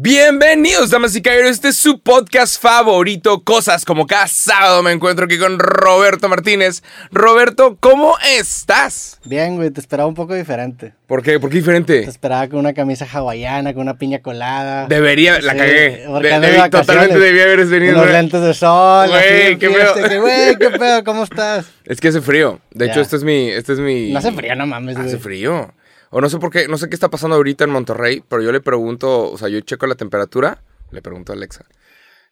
Bienvenidos, damas y caballeros. Este es su podcast favorito, Cosas como cada sábado. Me encuentro aquí con Roberto Martínez. Roberto, ¿cómo estás? Bien, güey, te esperaba un poco diferente. ¿Por qué? ¿Por qué diferente? Te esperaba con una camisa hawaiana, con una piña colada. Debería, la Sí, cagué. porque De- debí- totalmente debía haber venido. Güey. lentes de sol. Güey, qué pedo. que, Güey, qué pedo, ¿cómo estás? Es que hace frío. De Ya. hecho, este es mi. Este es mi... No hace frío, no mames, güey. Hace frío. O no sé por qué, no sé qué está pasando ahorita en Monterrey, pero yo le pregunto, o sea, yo checo la temperatura, le pregunto a Alexa.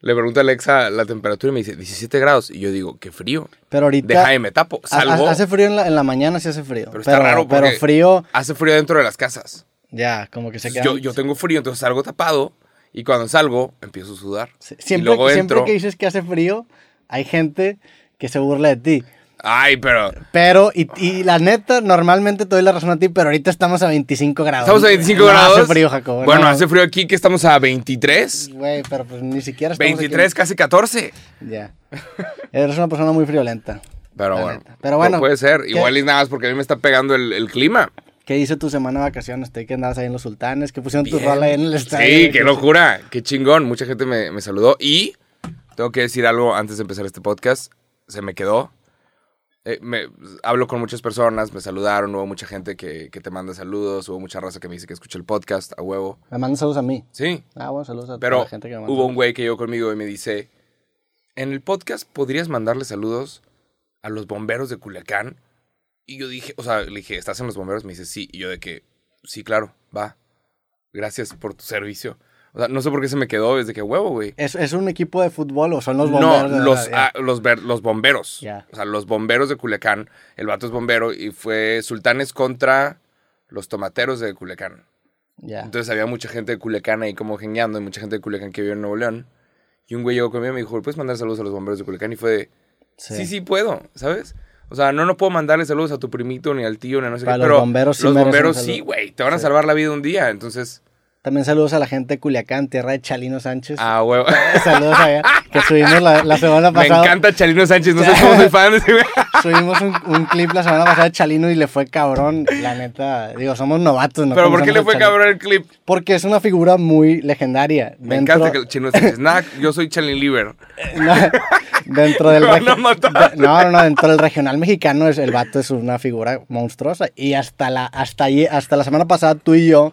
Le pregunto a Alexa la temperatura y me dice 17 grados. Y yo digo, qué frío. Pero ahorita. Deja y me tapo. Salgo. Hace frío en la, en la mañana, sí hace frío. Pero está raro Pero frío, Hace frío dentro de las casas. ya, como que se queda. Yo, yo tengo frío, entonces salgo tapado. Y cuando salgo, empiezo a sudar. Sí, y Siempre, luego siempre entro. que dices que hace frío, hay gente que se burla de ti. Ay, pero. Pero, y, y la neta, normalmente te doy la razón a ti, pero ahorita estamos a 25 grados. Estamos a 25 No grados. Hace frío, Jacobo. Bueno, no. hace frío aquí que estamos a 23. Güey, pero pues ni siquiera estamos aquí 23, casi 14. en- Ya. Eres una persona muy friolenta. Pero bueno. neta. Pero bueno, no puede ser. ¿qué- Igual y nada más porque a mí me está pegando el, el clima. ¿Qué hizo tu semana de vacaciones? Te que andabas ahí en los sultanes, que pusieron tu Bien. rol ahí en el estadio. Sí, qué locura. Qué chingón. Mucha gente me, me saludó. Y tengo que decir algo antes de empezar este podcast. Se me quedó. Eh, me, hablo con muchas personas, me saludaron, hubo mucha gente que, que te manda saludos, hubo mucha raza que me dice que escucha el podcast a huevo. Me mandan saludos a mí. Sí, Ah, bueno, saludos a toda pero la gente que me manda. hubo un güey que llegó conmigo y me dice, en el podcast podrías mandarle saludos a los bomberos de Culiacán. Y yo dije, o sea, le dije, ¿estás en los bomberos? Me dice, sí. Y yo de que, sí, claro, va. Gracias por tu servicio. O sea, no sé por qué se me quedó desde que huevo, güey. ¿Es, ¿Es un equipo de fútbol o son los bomberos? No, de los, ah, los, ver- los bomberos. O sea, los bomberos de Culiacán. El vato es bombero y fue Sultanes contra los tomateros de Culiacán. Entonces había mucha gente de Culiacán ahí como geniando y mucha gente de Culiacán que vive en Nuevo León. Y un güey llegó conmigo y me dijo, ¿puedes mandar saludos a los bomberos de Culiacán? Y fue de, sí, sí, puedo, ¿sabes? O sea, no, no puedo mandarle saludos a tu primito, ni al tío, ni a no sé Para qué, los pero bomberos sí los bomberos sí, güey, te van a Sí. salvar la vida un día. Entonces, También saludos a la gente de Culiacán, tierra de Chalino Sánchez. ah, huevo. Saludos allá, que subimos la, la semana me pasada. encanta Chalino Sánchez, no sé cómo soy fan de ese güey. Subimos un, un clip la semana pasada de Chalino y le fue cabrón. La neta, digo, somos novatos. No Pero ¿por qué le fue Chalino. cabrón el clip? Porque es una figura muy legendaria. Me Dentro- encanta que el chino Sánchez. Nada, yo soy Chalin Lieber. No, dentro del Me van a matar. no, no, no, dentro del regional mexicano es, el vato es una figura monstruosa y hasta la hasta allí- hasta la semana pasada tú y yo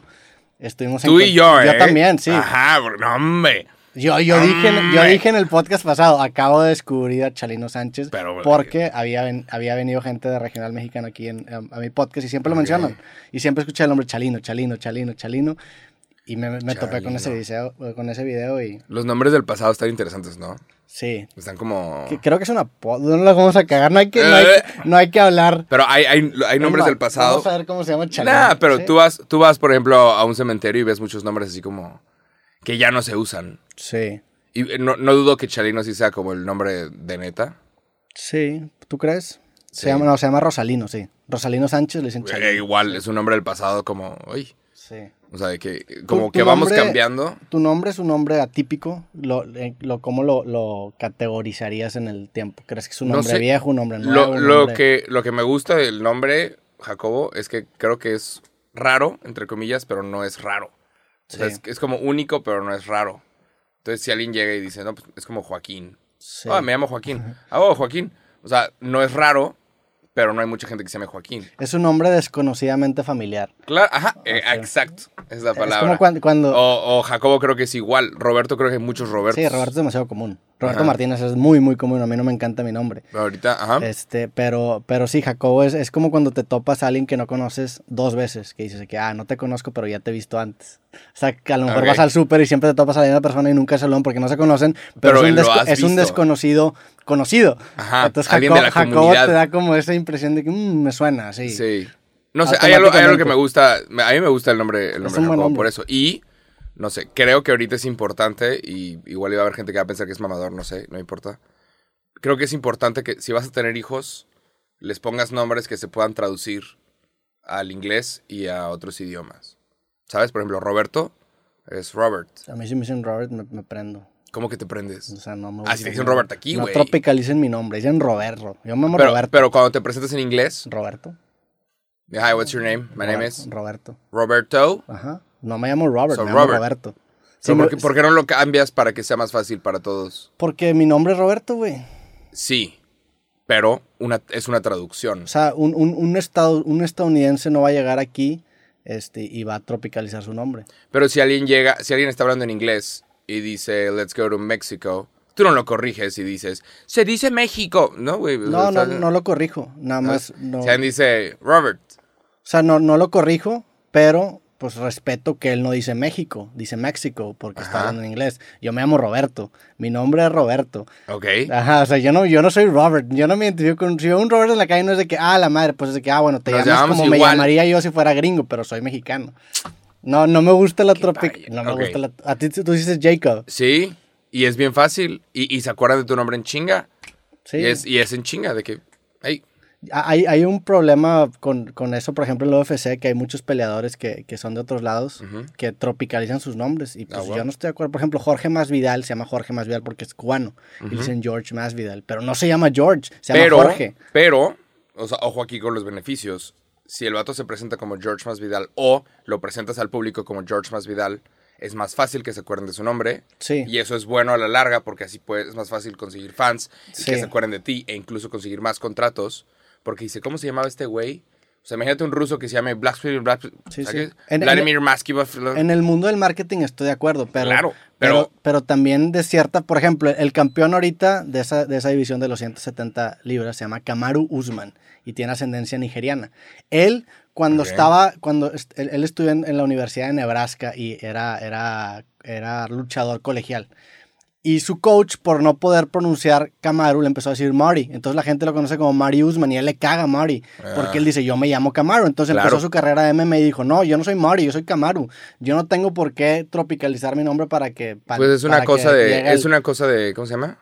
estuvimos en Tú con- y yo, ¿eh? Yo también, sí. Ajá, no, hombre. Yo, yo, dije, en- yo dije en el podcast pasado, acabo de descubrir a Chalino Sánchez Pero, porque había, ven- había venido gente de regional mexicano aquí en, a, a mi podcast y siempre lo Ok. mencionan. Y siempre escuché el nombre Chalino, Chalino, Chalino, Chalino. Y me, me topé con ese, video, con ese video y Los nombres del pasado están interesantes, ¿no? sí. Están como... Que- Creo que es una no lo vamos a cagar, no hay que, no hay, no hay que hablar. Pero hay, hay, hay nombres del pasado. Vamos a ver cómo se llama Chalino. Nah, pero Sí. tú vas, tú vas, por ejemplo, a un cementerio y ves muchos nombres así como que ya no se usan. Sí, Y eh, no, no dudo que Chalino sí sea como el nombre de neta. sí, ¿tú crees? Se Sí. llama, no, se llama Rosalino, sí. Rosalino Sánchez le dicen Chalino. Eh, igual es un nombre del pasado como, uy, Sí. O sea, de que como Tu- que vamos nombre- cambiando. Tu nombre es un nombre atípico. Lo, eh, lo, ¿Cómo lo, lo categorizarías en el tiempo? ¿Crees que es un No nombre sé. viejo, un nombre nuevo? Lo, un lo nombre- que, lo que me gusta del nombre Jacobo es que creo que es raro, entre comillas, pero no es raro. O sea, Sí. es, es como único, pero no es raro. Entonces, si alguien llega y dice, no, pues es como Joaquín. Sí. Ah, me llamo Joaquín. Ah, oh, Joaquín. O sea, no es raro, pero no hay mucha gente que se llame Joaquín. Es un nombre desconocidamente familiar. Claro, ajá, eh, Ok. exacto. Es la Es palabra. como cuando... cuando O, o Jacobo creo que es igual. Roberto creo que hay muchos Robertos. sí, Roberto es demasiado común. Roberto Ajá. Martínez es muy, muy común. A mí no me encanta mi nombre. Ahorita, ajá. Este, pero, pero sí, Jacobo es, es como cuando te topas a alguien que no conoces dos veces, que dices que, ah, no te conozco, pero ya te he visto antes. O sea, que a lo mejor Ok. vas al súper y siempre te topas a la misma persona y nunca saludan porque no se conocen, pero, Pero es, un, desco- es un desconocido conocido. Ajá, Entonces Jacobo, Jacobo te da como esa impresión de que "Mm, me suena, sí. Sí. No sé, hay algo, hay algo que me gusta. A mí me gusta el nombre, el nombre Jacobo por eso. Y, no sé, creo que ahorita es importante, y igual iba a haber gente que va a pensar que es mamador, no sé, no importa. Creo que es importante que si vas a tener hijos, les pongas nombres que se puedan traducir al inglés y a otros idiomas. ¿Sabes? Por ejemplo, Roberto es Robert. A mí si me dicen Robert me, me prendo. ¿Cómo que te prendes? O sea, no me Ah, si te dicen Robert aquí, No güey. tropicalicen mi nombre, dicen Roberto. Yo me llamo Pero, Roberto. pero cuando te presentas en inglés, Roberto. Hi, what's your name? My name is Roberto. Roberto. Ajá. No me llamo Robert, So, me llamo Robert. Roberto. Pero me- ¿por, qué, por qué no lo cambias para que sea más fácil para todos? Porque mi nombre es Roberto, güey. Sí, pero una, es una traducción. O sea, un, un, un, estado, un estadounidense no va a llegar aquí este, y va a tropicalizar su nombre. Pero si alguien llega, si alguien está hablando en inglés y dice, let's go to Mexico, tú no lo corriges y dices, se dice México. No, güey. No, no, no lo corrijo. Nada más. No. Dice, Robert. O sea, no, no lo corrijo, pero pues respeto que él no dice México, dice México, porque está hablando en inglés. Yo me llamo Roberto. Mi nombre es Roberto. Ok. Ajá, o sea, yo no, yo no soy Robert. Yo no me identifico con. Si veo un Robert en la calle, no es de que, ah, la madre, pues es de que, ah, bueno, te Nos llamas como me llamaría yo si fuera gringo, pero soy mexicano. No, no me gusta la tropic. vaya. No me gusta la. A ti tú dices Jacob. Sí, y es bien fácil. Y, y se acuerdan de tu nombre en chinga. Sí. Y, es, y es en chinga, de que, hey, Hay, hay un problema con, con eso, por ejemplo, en el UFC, que hay muchos peleadores que, que son de otros lados, que tropicalizan sus nombres. Y pues Ah, wow. yo no estoy de acuerdo. Por ejemplo, Jorge Masvidal se llama Jorge Masvidal porque es cubano. Y dicen George Masvidal. Pero no se llama George, se llama Jorge. pero, o sea, ojo aquí con los beneficios. Si el vato se presenta como George Masvidal o lo presentas al público como George Masvidal, es más fácil que se acuerden de su nombre. Sí. Y eso es bueno a la larga porque así es más fácil conseguir fans y que se acuerden de ti e incluso conseguir más contratos. Porque dice, ¿cómo se llamaba este güey? O sea, imagínate un ruso que se llame Vladimir, Vlad- Sí, ¿sabes sí. En- en- Vladimir Maskivov. En el mundo del marketing estoy de acuerdo, pero, Claro, pero, pero- pero también de cierta, por ejemplo, el campeón ahorita de esa, de esa división de los 170 libras se llama Kamaru Usman y tiene ascendencia nigeriana. Él, cuando Ok. estaba, cuando él, él estudió en, en la Universidad de Nebraska y era, era, era luchador colegial. Y su coach, por no poder pronunciar Kamaru, le empezó a decir Marty. Entonces la gente lo conoce como Marty Usman y él le caga a Marty. Porque Ah. él dice, yo me llamo Kamaru. Entonces Claro. empezó su carrera de MMA y dijo, no, yo no soy Marty, yo soy Kamaru. Yo no tengo por qué tropicalizar mi nombre para que... pa- Pues es una para cosa de, es el- una cosa de, ¿cómo se llama?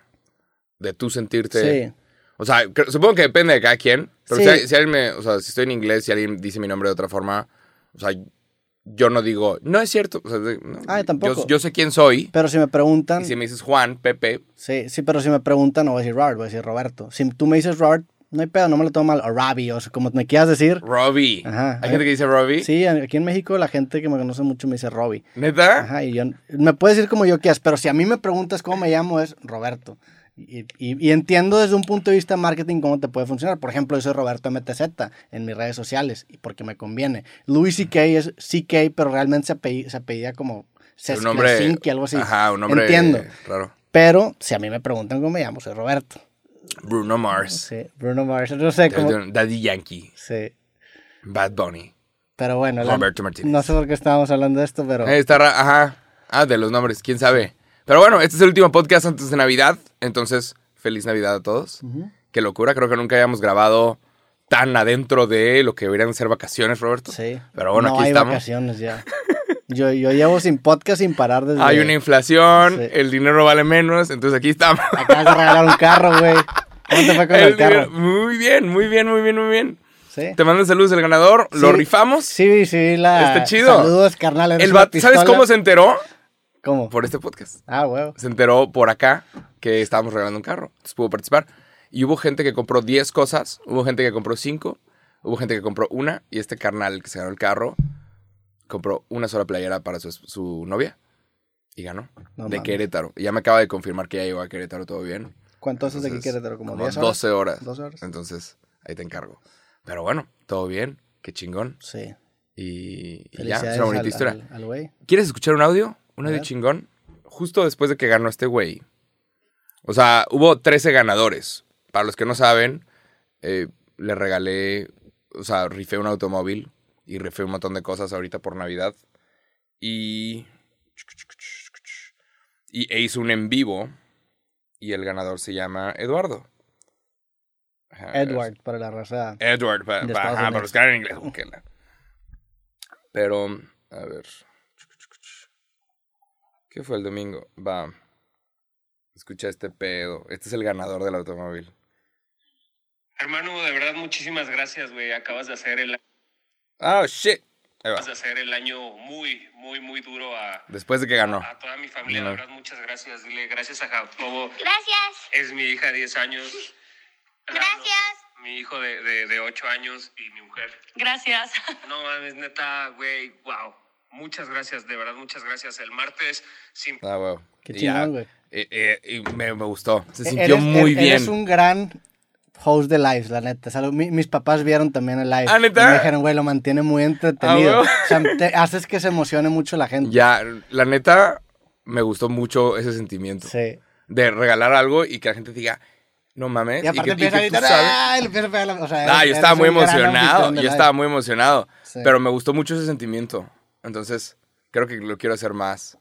De tú sentirte... Sí. O sea, supongo que depende de cada quien. Pero Sí. si, si alguien me, o sea, si estoy en inglés, si alguien dice mi nombre de otra forma, o sea, yo no digo, no es cierto. O sea, de- no, Ay, tampoco. Yo, yo sé quién soy. Pero si me preguntan... Y si me dices Juan, Pepe, Sí, sí, pero si me preguntan no voy a decir Robert, voy a decir Roberto. Si tú me dices Robert, no hay pedo, no me lo tomo mal. O Robbie, o sea, como me quieras decir. Robbie. Ajá. Hay gente que dice Robbie. Sí, aquí en México la gente que me conoce mucho me dice Robbie. ¿Neta? Ajá, y yo, me puedes decir como yo quieras, pero si a mí me preguntas cómo me llamo, es Roberto. Y, y- y entiendo desde un punto de vista de marketing cómo te puede funcionar. Por ejemplo, yo soy Roberto MTZ en mis redes sociales, y porque me conviene. Louis C.K. es C.K., pero realmente se apellida, se apellida como algo así. Ajá, un nombre Entiendo. raro. Pero si a mí me preguntan cómo me llamo, soy Roberto. Bruno Mars. Sí, Bruno Mars, no sé cómo. Daddy Yankee. Sí, Bad Bunny. pero bueno, la- Roberto Martínez. no sé por qué estábamos hablando de esto, pero está ra- Ajá. Ah, de los nombres, quién sabe. Pero bueno, este es el último podcast antes de Navidad. Entonces, feliz Navidad a todos. Qué locura, creo que nunca habíamos grabado tan adentro de lo que deberían ser vacaciones, Roberto. sí. Pero bueno, no aquí hay estamos. vacaciones ya. Yo, yo llevo sin podcast sin parar desde. Hay una inflación, Sí. el dinero vale menos, entonces aquí estamos. Acabas de regalar un carro, güey. ¿Cómo te fue con el, El carro? Muy bien, muy bien, muy bien, muy bien. Sí. Te mando saludos el ganador, lo rifamos. Sí, sí, la. Está chido. Saludos, carnal. El ¿Sabes cómo se enteró? ¿Cómo? Por este podcast. Ah, huevo. se enteró por acá que estábamos regalando un carro. Entonces pudo participar. Y hubo gente que compró 10 cosas, hubo gente que compró 5, hubo gente que compró una. Y este carnal que se ganó el carro compró una sola playera para su, su novia y ganó. No de. Querétaro. Y ya me acaba de confirmar que ya llegó a Querétaro todo bien. ¿Cuánto haces de aquí Querétaro? ¿Como como 10 horas? 12 horas. 12 horas. Entonces ahí te encargo. Pero bueno, todo bien. Qué chingón. Sí. Y, y ya, es una bonita al- historia. al- al. ¿Quieres escuchar un audio? Un A audio ver. chingón. Justo después de que ganó este güey. O sea, hubo 13 ganadores. Para los que no saben, eh, le regalé, o sea, rifé un automóvil y rifé un montón de cosas ahorita por Navidad. Y. Y e hizo un en vivo. Y el ganador se llama Eduardo. Ajá, Edward, para la raza. Edward, De ajá, para Unidos. los que hablan inglés. Pero, a ver. ¿Qué fue el domingo? Va. Escucha este pedo. Este es el ganador del automóvil. Hermano, de verdad, muchísimas gracias, güey. Acabas de hacer el, Oh, shit. Acabas de hacer el año muy, muy, muy duro a, Después de que ganó. a toda mi familia. No. De verdad, muchas gracias. Dile gracias a Jacobo. Gracias, Es mi hija de 10 años. gracias. Mi hijo de, de, de 8 años y mi mujer. Gracias. No mames, neta, güey, wow. Muchas gracias, de verdad, muchas gracias. El martes, sin Ah, huevo. Qué Y chingón, güey. eh, eh, y me, me gustó. Se sintió eres- muy e- bien. Eres un gran host de lives, la neta. O sea, lo- mi- mis papás vieron también el live. ¿Ah, neta? Y me dijeron, güey, lo mantiene muy entretenido. Ah, o sea, te- haces que se emocione mucho la gente. Ya, la neta, me gustó mucho ese sentimiento. Sí. De regalar algo y que la gente diga, no mames. Y aparte que, y empieza a que tú gritar, ¡ah! Y empieza a pegar la- o sea, Ah, eres- yo eres estaba muy emocionado. Yo live. estaba muy emocionado. Sí. Pero me gustó mucho ese sentimiento. Entonces, creo que lo quiero hacer más.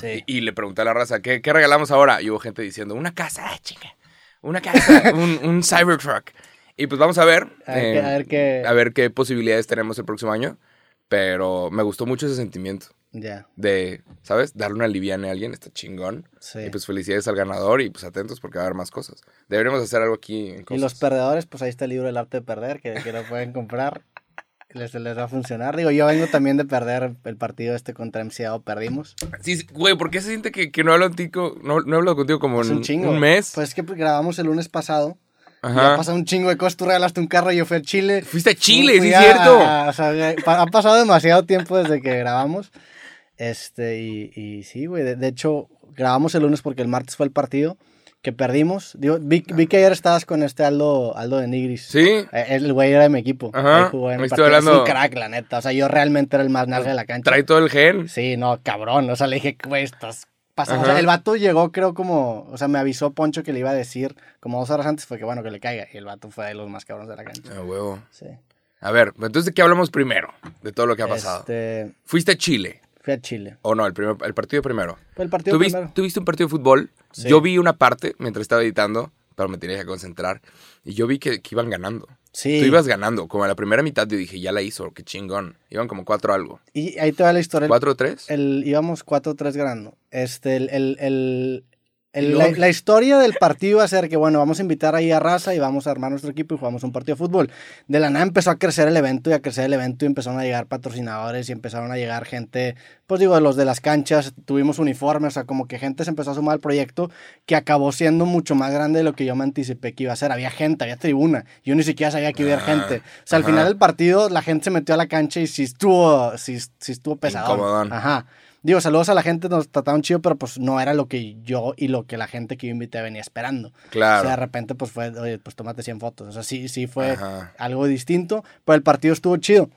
Sí. Y, y le pregunté a la raza, ¿qué, qué regalamos ahora? Y hubo gente diciendo, una casa, ah, chinga. Una casa, un, un Cybertruck. Y pues vamos a ver. A ver, eh, qué, a ver qué. a ver qué posibilidades tenemos el próximo año. Pero me gustó mucho ese sentimiento Ya. de, ¿sabes? Darle una liviana a alguien, está chingón. Sí. Y pues felicidades al ganador y pues atentos porque va a haber más cosas. Deberíamos hacer algo aquí en Y los perdedores, pues ahí está el libro del arte de perder, que, que lo pueden comprar. Les, les va a funcionar. Digo, yo vengo también de perder el partido este contra MCAO, perdimos. Sí, güey, ¿por qué se siente que, que no, hablo contigo, no, no he hablado contigo como Es en un chingo. un mes? Pues es que grabamos el lunes pasado. Ajá. ha pasado un chingo de cosas. Tú regalaste un carro y yo fui a Chile. Fuiste a Chile, sí es cierto. o sea, ha pasado demasiado tiempo desde que grabamos. Este, y, y sí, güey. De, de hecho, grabamos el lunes porque el martes fue el partido que perdimos. Digo, vi, vi que ayer estabas con este Aldo, Aldo de Nigris. Sí, Eh, El güey era de mi equipo. Ajá, Ahí jugó en me estoy partido. Es hablando- un crack, la neta. O sea, yo realmente era el más naranja de la cancha. trae todo el gen. Sí, no, cabrón. O sea, le dije, güey, estás pasando. O sea, el vato llegó, creo, como. O sea, me avisó Poncho que le iba a decir como dos horas antes. Fue que bueno, que le caiga. Y el vato fue de los más cabrones de la cancha. A huevo. Sí. A ver, entonces, ¿de qué hablamos primero? De todo lo que ha pasado. Este, ¿Fuiste a Chile? Fui a Chile. ¿O no? El, primer, el partido primero. El partido ¿Tú, viste, primero. tú viste un partido de fútbol? Sí. Yo vi una parte mientras estaba editando, pero me tenía que concentrar. Y yo vi que, que iban ganando. Sí. Tú ibas ganando. Como a la primera mitad yo dije, ya la hizo, qué chingón. Iban como 4 algo. Y ahí te va la historia. El- ¿4 o 3? El, íbamos 4-3 ganando. Este, el, el, el- el- la, historia del partido iba a ser que, bueno, vamos a invitar ahí a Raza y vamos a armar nuestro equipo y jugamos un partido de fútbol. De la nada empezó a crecer el evento y a crecer el evento y empezaron a llegar patrocinadores y empezaron a llegar gente, pues digo, los de las canchas, tuvimos uniformes, o sea, como que gente se empezó a sumar al proyecto que acabó siendo mucho más grande de lo que yo me anticipé que iba a ser. Había gente, había tribuna. Yo ni siquiera sabía que iba a haber Ah, gente. O sea, al ajá. final del partido la gente se metió a la cancha y sí estuvo, sí, sí estuvo pesado. Ajá. Digo, saludos a la gente, nos trataron chido, pero pues no era lo que yo y lo que la gente que yo invité venía esperando. Claro. O sea, de repente pues fue, oye, pues tómate 100 fotos. O sea, sí, sí fue Ajá. algo distinto, pero el partido estuvo chido.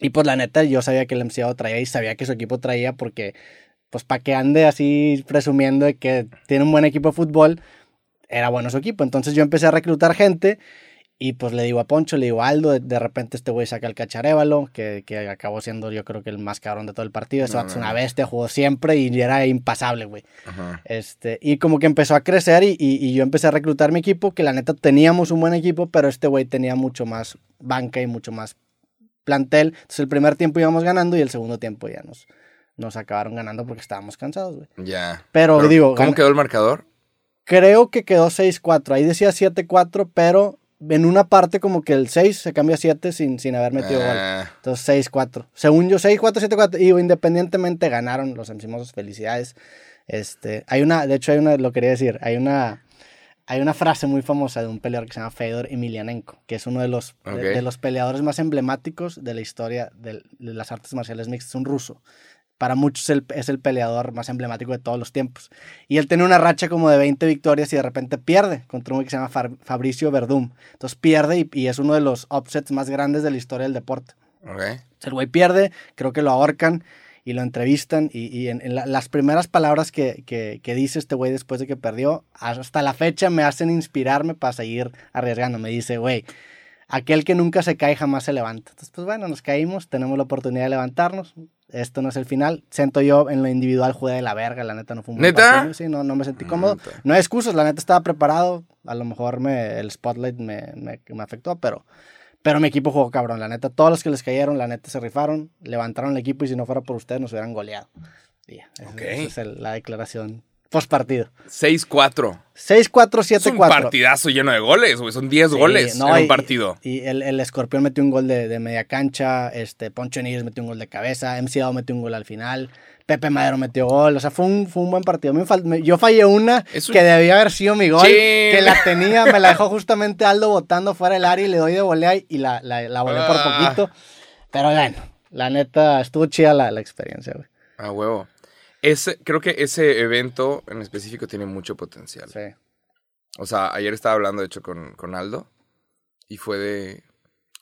Y pues la neta, yo sabía que el MCAO traía y sabía que su equipo traía porque, pues para que ande así presumiendo de que tiene un buen equipo de fútbol, era bueno su equipo. Entonces yo empecé a reclutar gente y pues le digo a Poncho, le digo a Aldo, de, de repente este güey saca el cacharévalo, que, que acabó siendo yo creo que el más cabrón de todo el partido. Ese No, vato es no, una no. bestia, jugó siempre y era impasable, güey. Ajá. Este, y como que empezó a crecer y, y- y yo empecé a reclutar mi equipo, que la neta teníamos un buen equipo, pero este güey tenía mucho más banca y mucho más plantel. Entonces el primer tiempo íbamos ganando y el segundo tiempo ya nos, nos acabaron ganando porque estábamos cansados, güey. Ya. Pero, digo, ¿Cómo gan- quedó el marcador? creo que quedó 6-4. Ahí decía 7-4, pero en una parte como que el 6 se cambia a 7 sin, sin haber metido gol. Ah, Entonces 6-4. Según yo, 6-4, 7-4. Y independientemente ganaron los encimosos. Felicidades. Este, hay una, de hecho, hay una, lo quería decir, hay una, hay una frase muy famosa de un peleador que se llama Fedor Emelianenko, que es uno de los, de- Ok. de, los peleadores más emblemáticos de la historia del- de, las artes marciales mixtas. Un ruso. Para muchos el- es el peleador más emblemático de todos los tiempos. Y él tiene una racha como de 20 victorias y de repente pierde contra un que se llama Fabricio Verdum. Entonces pierde y, y es uno de los upsets más grandes de la historia del deporte. ok. El güey pierde, creo que lo ahorcan y lo entrevistan. Y, y en, en la- las primeras palabras que, que- que dice este güey después de que perdió, hasta la fecha me hacen inspirarme para seguir arriesgando. Me dice, güey, aquel que nunca se cae jamás se levanta. Entonces, pues bueno, nos caímos, tenemos la oportunidad de levantarnos. Esto no es el final. Siento yo en lo individual jugué de la verga, la neta no fue un buen ¿Neta? partido. Sí, no, no me sentí cómodo. Neta. No hay excusas, la neta estaba preparado. A lo mejor me, el spotlight me, me, me afectó, pero, pero mi equipo jugó cabrón. La neta, todos los que les cayeron, la neta se rifaron, levantaron el equipo y si no fuera por ustedes nos hubieran goleado. Y ya, esa- esa es el- la declaración post partido. 6-4. 6-4, Es un 7-4. partidazo lleno de goles, güey. Son 10 Sí, goles no, en y- un partido. Y el, el escorpión metió un gol de, de media cancha, este, Poncho Nigres metió un gol de cabeza, MC Dao metió un gol al final, Pepe Madero metió gol, o sea, fue un, fue un buen partido. Yo fallé una un- que debía haber sido mi gol, Sí. que la tenía, me la dejó justamente Aldo botando fuera del área y le doy de volea y la, la, la volé por Ah. poquito. Pero bueno, La neta, estuvo chida la, la experiencia, güey. Ah, huevo. Ese, creo que ese evento en específico tiene mucho potencial. Sí. O sea, ayer estaba hablando, de hecho, con, con Aldo. Y fue de.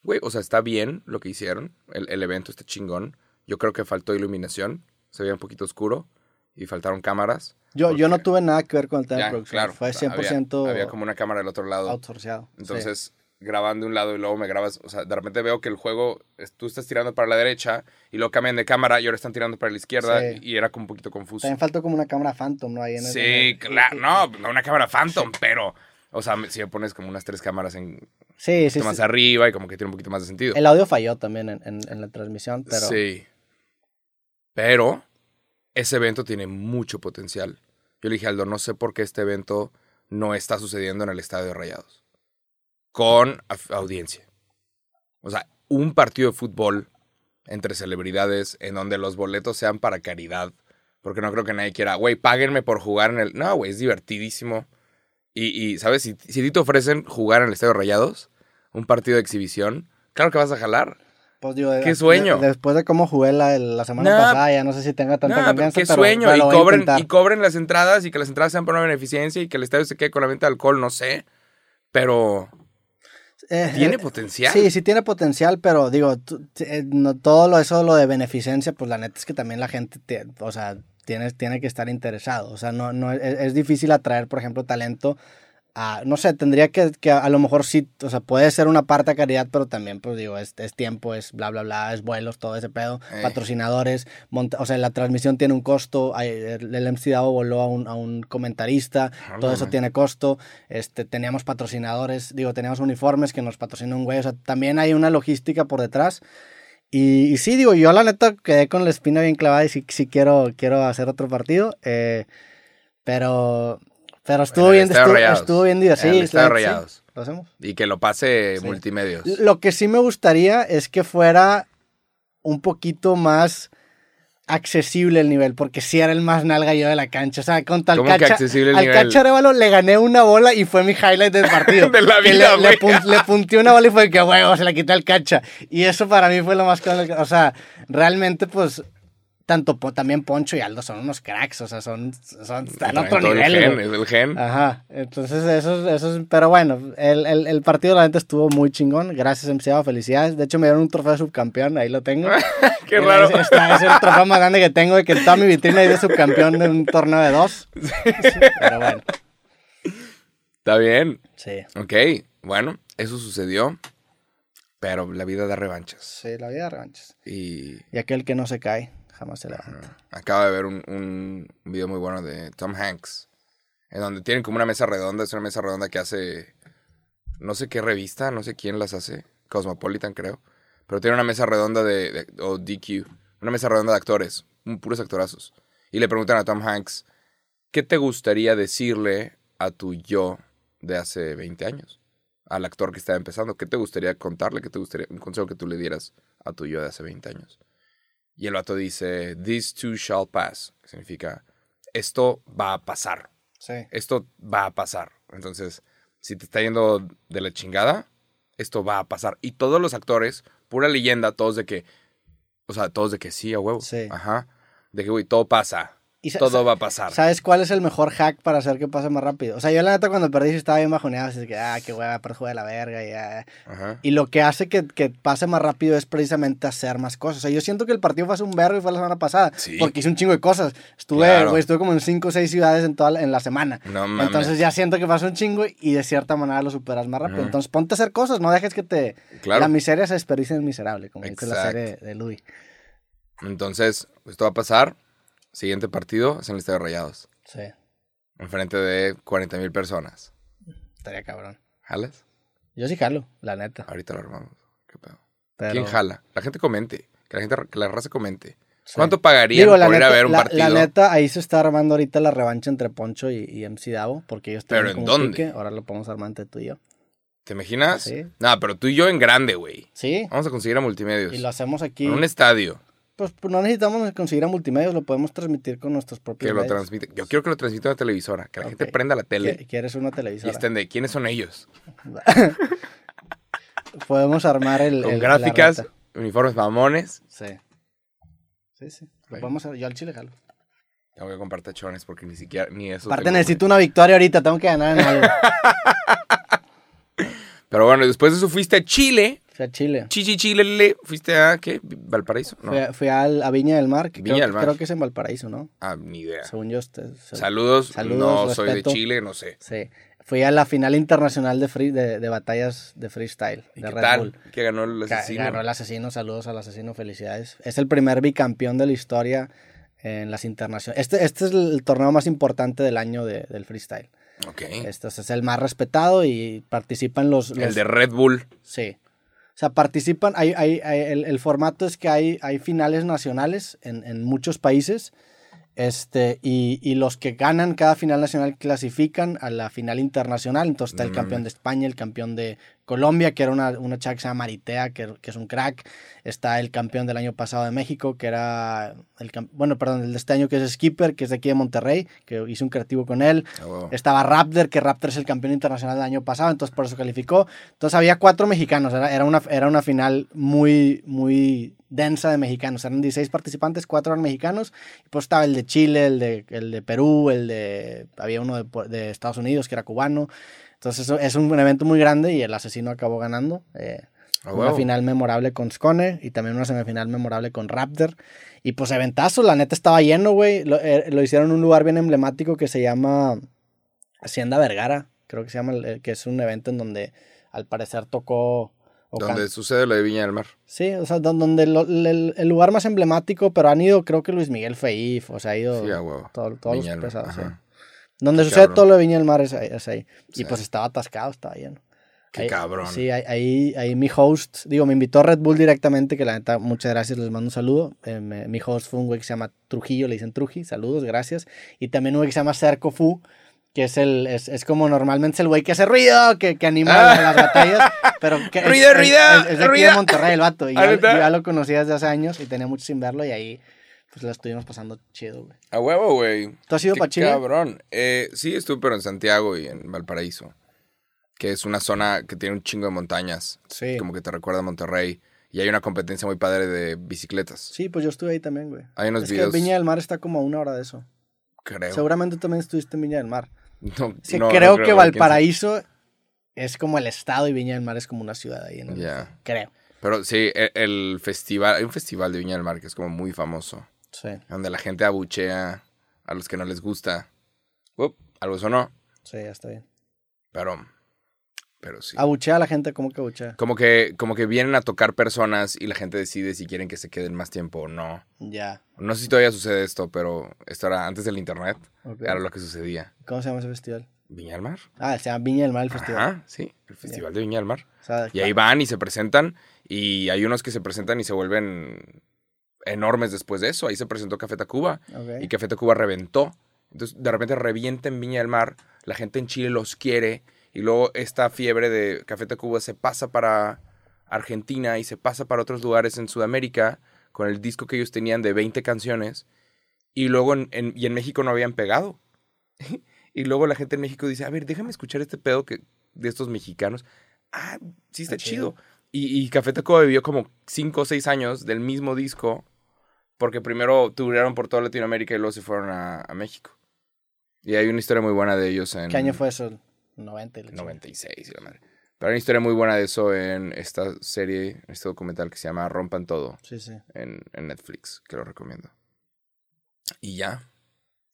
Güey, o sea, está bien lo que hicieron. El, el evento está chingón. Yo creo que faltó iluminación. Se veía un poquito oscuro. Y faltaron cámaras. Yo, yo no tuve nada que ver con el tema Ya, de producción. claro. Fue Había- 100% Había, como una cámara del otro lado. outsourceado. Sí. Grabando de un lado y luego me grabas. O sea, de repente veo que el juego. Tú estás tirando para la derecha. Y luego cambian de cámara. Y ahora están tirando para la izquierda. Sí. Y, y era como un poquito confuso. También faltó como una cámara Phantom, ¿no? Ahí en el- Sí, en el- claro. No, no una cámara Phantom, pero. O sea, si me pones como unas tres cámaras en Sí, sí, más sí. arriba y como que tiene un poquito más de sentido. El audio falló también en, en- en la transmisión, pero Sí. Pero ese evento tiene mucho potencial. Yo le dije, Aldo, no sé por qué este evento no está sucediendo en el Estadio de Rayados. Con audiencia. O sea, un partido de fútbol entre celebridades en donde los boletos sean para caridad. Porque no creo que nadie quiera, güey, páguenme por jugar en el... No, güey, es divertidísimo. Y, y, ¿sabes? Si, si a ti te ofrecen jugar en el Estadio Rayados, un partido de exhibición, claro que vas a jalar. pues digo, ¡Qué sueño! de- después de cómo jugué la, la semana Nah. pasada, ya no sé si tenga tanta confianza, qué pero, sueño. pero y, cobren, y cobren las entradas y que las entradas sean por una beneficencia y que el estadio se quede con la venta de alcohol, no sé. Pero Eh, tiene eh, potencial. Sí, sí tiene potencial, pero digo, eh, no, todo lo, eso lo de beneficencia, pues la neta es que también la gente, te- o sea, tiene, tiene que estar interesado. O sea, no, no, es, es difícil atraer, por ejemplo, talento a, no sé, tendría que, que a lo mejor sí, o sea, puede ser una parte a caridad, pero también, pues digo, es, es tiempo, es bla, bla, bla, es vuelos, todo ese pedo, Eh. patrocinadores, monta- o sea, la transmisión tiene un costo, el, el MC Davo voló a un, a un comentarista, Ah, todo eso tiene costo, este, teníamos patrocinadores, digo, teníamos uniformes que nos patrocina un güey, o sea, también hay una logística por detrás. Y, y sí, digo, yo la neta quedé con la espina bien clavada y sí, sí quiero, quiero hacer otro partido, eh, pero, pero estuvo bien, estuvo, estuvo bien divertido. Sí, la- sí, lo hacemos. Y que lo pase Sí. multimedios. Lo que sí me gustaría es que fuera un poquito más accesible el nivel, porque sí era el más nalga yo de la cancha. O sea, contra el ¿Cómo que Cacha, accesible el al? Cacha Arevalo le gané una bola y fue mi highlight del partido. De la vida, le, le, pun- le punteé una bola y fue que, huevo, se la quité al Cacha. Y eso para mí fue lo más... O sea, realmente, pues, tanto también Poncho y Aldo son unos cracks, o sea, son, son están otro nivel. el gen, es el gen. Ajá, entonces eso, es- eso es, pero bueno, el, el, el partido la neta estuvo muy chingón, gracias MC felicidades, de hecho me dieron un trofeo de subcampeón, ahí lo tengo. Qué raro. Es, está- es el trofeo más grande que tengo, de que toda mi vitrina es de subcampeón de un torneo de dos. Pero bueno, Está bien. sí, Ok, bueno, eso sucedió. Pero la vida da revanchas. sí, la vida de revanchas. Y Y aquel que no se cae, jamás acabo de ver un, video muy bueno de Tom Hanks. En donde tienen como una mesa redonda. Es una mesa redonda que hace. No sé qué revista, no sé quién las hace. Cosmopolitan, creo. Pero tiene una mesa redonda de. de- o DQ. Una mesa redonda de actores. un- Puros actorazos. Y le preguntan a Tom Hanks. ¿Qué te gustaría decirle a tu yo de hace 20 años? Al actor que estaba empezando. ¿Qué te gustaría contarle? ¿Qué te gustaría? Un consejo que tú le dieras a tu yo de hace 20 años. Y el vato dice, This too shall pass. Que significa, esto va a pasar. Sí, Esto va a pasar. Entonces, si te está yendo de la chingada, esto va a pasar. Y todos los actores, pura leyenda, todos de que, o sea, todos de que sí, a huevo. Sí. Ajá. De que, güey, todo pasa. Y todo va a pasar. ¿Sabes cuál es el mejor hack para hacer que pase más rápido? O sea, yo la neta cuando perdí estaba bien bajoneado, así que, ah, qué hueva, pero de la verga, y, ah. Y lo que hace que, que pase más rápido es precisamente hacer más cosas. O sea, yo siento que el partido fue hace un vergo y fue la semana pasada. Sí. Porque hice un chingo de cosas. Estuve, Claro. güey, estuve como en cinco o seis ciudades en toda la, en la semana. No mames. Entonces ya siento que pasó un chingo y de cierta manera lo superas más rápido. Entonces ponte a hacer cosas, no dejes que te... Claro. La miseria se desperdicia en el miserable, como dice la serie de Louis. Entonces, esto va a pasar. Siguiente partido es en el Estadio Rayados. Sí, Enfrente de 40 mil personas. estaría cabrón. ¿Jalas? Yo sí jalo, la neta. Ahorita lo armamos. ¿Qué pedo? Pero, ¿Quién jala? La gente comente. Que la gente, que la raza comente. sí. ¿Cuánto pagarían Digo, por ir a ver un la- partido? La neta, ahí se está armando ahorita la revancha entre Poncho y, y MC Davo, porque ellos ¿Pero en dónde? pique, ahora lo podemos armar entre tú y yo. ¿Te imaginas? Sí. No, pero tú y yo en grande, güey. Sí, Vamos a conseguir a multimedios. y lo hacemos aquí. En un estadio Pues pues, no necesitamos conseguir a multimedios, lo podemos transmitir con nuestros propios que lo medios. transmite. Yo quiero que lo transmita una televisora. Que la gente prenda la ¿Qui- tele ¿Quieres una y televisora? estén de quiénes son ellos. Podemos armar el... Con el- la gráficas uniformes mamones. Sí. Sí, sí. Lo podemos. Yo al chile jalo. Tengo que comprar tachones porque ni siquiera, ni eso. Aparte necesito una victoria ahorita, tengo que ganar en algo. Pero bueno, después de eso fuiste a Chile. Fui a Chile. Chichi Chile, fuiste a, ¿qué? ¿Valparaíso? No. Fui, a, fui al- a Viña del Mar, que Viña creo, del que- Mar. creo que es en Valparaíso, ¿no? Ah, ni idea. Según yo. se- Saludos, Saludos, no soy de. Chile, no sé. Sí. Fui a la final internacional de, free, de, de batallas de freestyle. ¿Y de qué Red tal? Bull. ¿Qué ganó el asesino? Ganó el asesino, saludos al asesino, felicidades. Es el primer bicampeón de la historia en las internacionales. Este, este es el torneo más importante del año de- del freestyle. Ok. Este es el más respetado y participan los... los El de Red Bull. Sí. O sea, participan, hay, hay, hay- el, el formato es que hay, hay finales nacionales en, en muchos países este, y, y los que ganan cada final nacional clasifican a la final internacional. Entonces está el Mm. campeón de España, el campeón de Colombia, que era una, una chava que se llama Maritea, que, que es un crack. Está el campeón del año pasado de México, que era, el, bueno, perdón, el de este año que es Skipper, que es de aquí de Monterrey, que hice un creativo con él. Ah. Estaba Raptor, que Raptor es el campeón internacional del año pasado, entonces por eso calificó. Entonces había cuatro mexicanos, era, era, una, era una final muy, muy densa de mexicanos. Eran 16 participantes, cuatro eran mexicanos. Y pues estaba el de Chile, el de, el de Perú, el de... Había uno de, de Estados Unidos que era cubano. Entonces eso es un evento muy grande y el asesino acabó ganando. eh, Ah, una final memorable con Scone y también una semifinal memorable con Raptor. Y pues eventazo, la neta estaba lleno, güey. Lo, eh, lo hicieron en un lugar bien emblemático que se llama Hacienda Vergara, creo que se llama, el- que es un evento en donde al parecer tocó... Donde sucede lo de Viña del Mar. Sí, o sea, don- donde lo- el, el lugar más emblemático, pero han ido, creo que Luis Miguel Feif, o sea, ha ido Sí, todo- todos Viña los pesados, sí. Donde Qué sucede cabrón. todo lo de Viña del Mar es ahí. es ahí. Sí. Y pues estaba atascado, estaba lleno. Qué Ahí- cabrón. Sí, ahí, ahí, ahí mi host, digo, me invitó Red Bull directamente, que la neta, muchas gracias, les mando un saludo. Eh, me- mi host fue un güey que se llama Trujillo, le dicen Truji, saludos, gracias. Y también un güey que se llama Cerco Fu, que es el, es, es como normalmente es el güey que hace ruido, que, que anima Ah. a las batallas, pero que Ruido, es, ruido, es- es de aquí ruido. de Monterrey el vato, y Ah, yo ya lo conocía desde hace años y tenía mucho sin verlo y ahí pues la estuvimos pasando chido, güey. A huevo, güey. ¿Tú has ido para Chile? cabrón. Eh, sí, estuve, pero en Santiago y en Valparaíso. Que es una zona que tiene un chingo de montañas. Sí. Como que te recuerda a Monterrey. Y hay una competencia muy padre de bicicletas. Sí, pues yo estuve ahí también, güey. Hay unos es videos, que Viña del Mar está como a una hora de eso. creo. Seguramente también estuviste en Viña del Mar. No, Sí, no, no creo que Valparaíso es como el estado y Viña del Mar es como una ciudad ahí. el- Ya. Creo. Pero sí, el, el festival, hay un festival de Viña del Mar que es como muy famoso. Sí, Donde la gente abuchea a los que no les gusta. Up, algo sonó, sí, ya está bien. pero, pero sí. Abuchea a la gente, ¿cómo que abuchea? Como que, como que vienen a tocar personas y la gente decide si quieren que se queden más tiempo o no. Ya. No sé si todavía sucede esto, pero esto era antes del internet. Era lo que sucedía. ¿Cómo se llama ese festival? Viña del Mar. Ah, se llama Viña del Mar el festival. Ajá, sí, el festival de Viña del Mar. O sea, Y ahí van y se presentan. Y hay unos que se presentan y se vuelven enormes después de eso. Ahí se presentó Café Tacuba. ok. Y Café Tacuba reventó. Entonces, de repente revienta en Viña del Mar. La gente en Chile los quiere. Y luego esta fiebre de Café Tacuba se pasa para Argentina y se pasa para otros lugares en Sudamérica con el disco que ellos tenían de 20 canciones. Y luego en, en- y en México no habían pegado. y luego la gente en México dice, a ver, déjame escuchar este pedo que, de estos mexicanos. Ah, sí está Está chido. chido. Y, y Café Tacuba vivió como 5 o 6 años del mismo disco porque primero tuvieron por toda Latinoamérica y luego se fueron a, a México. Y hay una historia muy buena de ellos en... ¿Qué año fue eso? 90 y la chingada. 96 y la madre. Pero hay una historia muy buena de eso en esta serie, este documental que se llama Rompan Todo Sí, sí. en, en Netflix, que lo recomiendo. Y ya.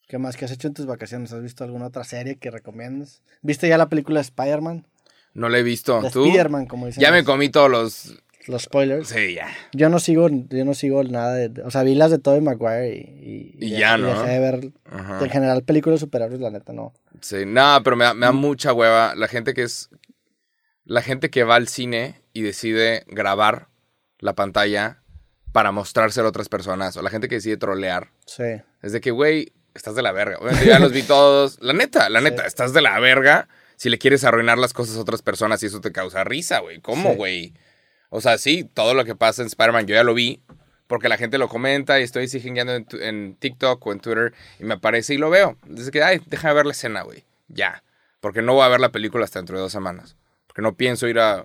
¿Qué más? ¿Qué has hecho en tus vacaciones? ¿Has visto alguna otra serie que recomiendas? ¿Viste ya la película de Spider-Man? No la he visto. ¿Tú? Spider-Man, como dicen. Ya me comí todos los... Los spoilers. Sí, ya. Yo no sigo, yo no sigo nada de, o sea, vi las de Tobey Maguire y, Y ya, ¿no? dejé de ver, Ajá. en general, películas superhéroes, la neta, no. Sí, no, pero me da, me da mucha hueva. La gente que es. La gente que va al cine y decide grabar la pantalla para mostrárselo a otras personas. O la gente que decide trolear. Sí. Es de que, güey, estás de la verga. Obviamente ya los vi todos. La neta, la Sí. neta, estás de la verga si le quieres arruinar las cosas a otras personas y eso te causa risa, güey. ¿Cómo, Sí. güey? O sea, sí, todo lo que pasa en Spider-Man yo ya lo vi. Porque la gente lo comenta y estoy siguiendo en, en TikTok o en Twitter y me aparece y lo veo. Dice que, ay, déjame ver la escena, güey. Ya. Porque no voy a ver la película hasta dentro de dos semanas. Porque no pienso ir a,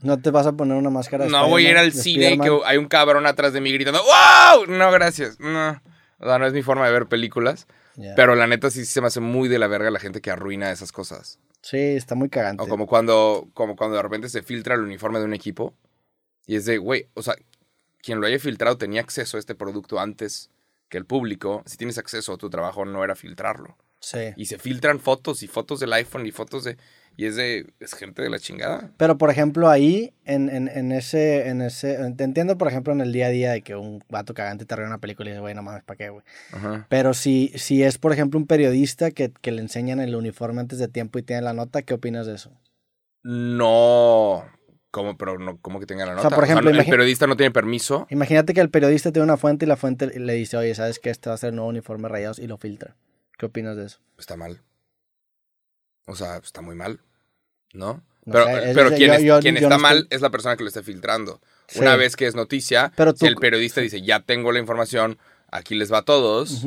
No te vas a poner una máscara de No voy a ir al cine y que hay un cabrón atrás de mí gritando ¡Wow! No, gracias. No. O sea, no es mi forma de ver películas. Ya. Pero la neta sí se me hace muy de la verga la gente que arruina esas cosas. Sí, está muy cagante. O como cuando, como cuando de repente se filtra el uniforme de un equipo. Y es de, güey, o sea, quien lo haya filtrado tenía acceso a este producto antes que el público. Si tienes acceso, tu trabajo no era filtrarlo. Sí. Y se filtran fotos y fotos del iPhone y fotos de... Y es de... Es gente de la chingada. Pero, por ejemplo, ahí, en, en, en ese, en ese, te entiendo, por ejemplo, en el día a día de que un vato cagante te arruina una película y dices, güey, no mames, ¿para qué, güey? Pero si, si es, por ejemplo, un periodista que, que le enseñan el uniforme antes de tiempo y tiene la nota, ¿qué opinas de eso? No... ¿Cómo? Pero no, ¿cómo que tenga la sea, nota? por ejemplo, el periodista no tiene permiso. Imagínate que el periodista tiene una fuente y la fuente le dice, oye, ¿sabes qué? Este va a ser el nuevo uniforme rayados y lo filtra. ¿Qué opinas de eso? Está mal. O sea, está muy mal. ¿No? No pero sé, es- pero quien, yo- es- yo- quien yo está no mal estoy- es la persona que lo está filtrando. Sí. Una vez que es noticia, Pero si el periodista dice, ya tengo la información, aquí les va a todos,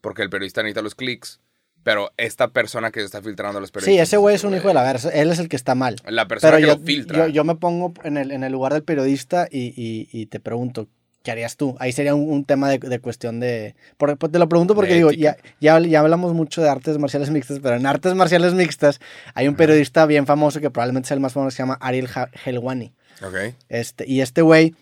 porque el periodista necesita los clics, pero esta persona que está filtrando los Sí, periodistas... ese güey es un hijo de la verga. Él es el que está mal. La persona Pero que yo, lo filtra. yo, yo me pongo en el, en el lugar del periodista y, y- y te pregunto, ¿qué harías tú? Ahí sería un, un tema de, de cuestión de... por- pues te lo pregunto porque digo, ya, ya, ya hablamos mucho de artes marciales mixtas, pero en artes marciales mixtas hay un periodista bien famoso que probablemente sea el más famoso, que se llama Ariel Helwani. Ok. Este, y este güey,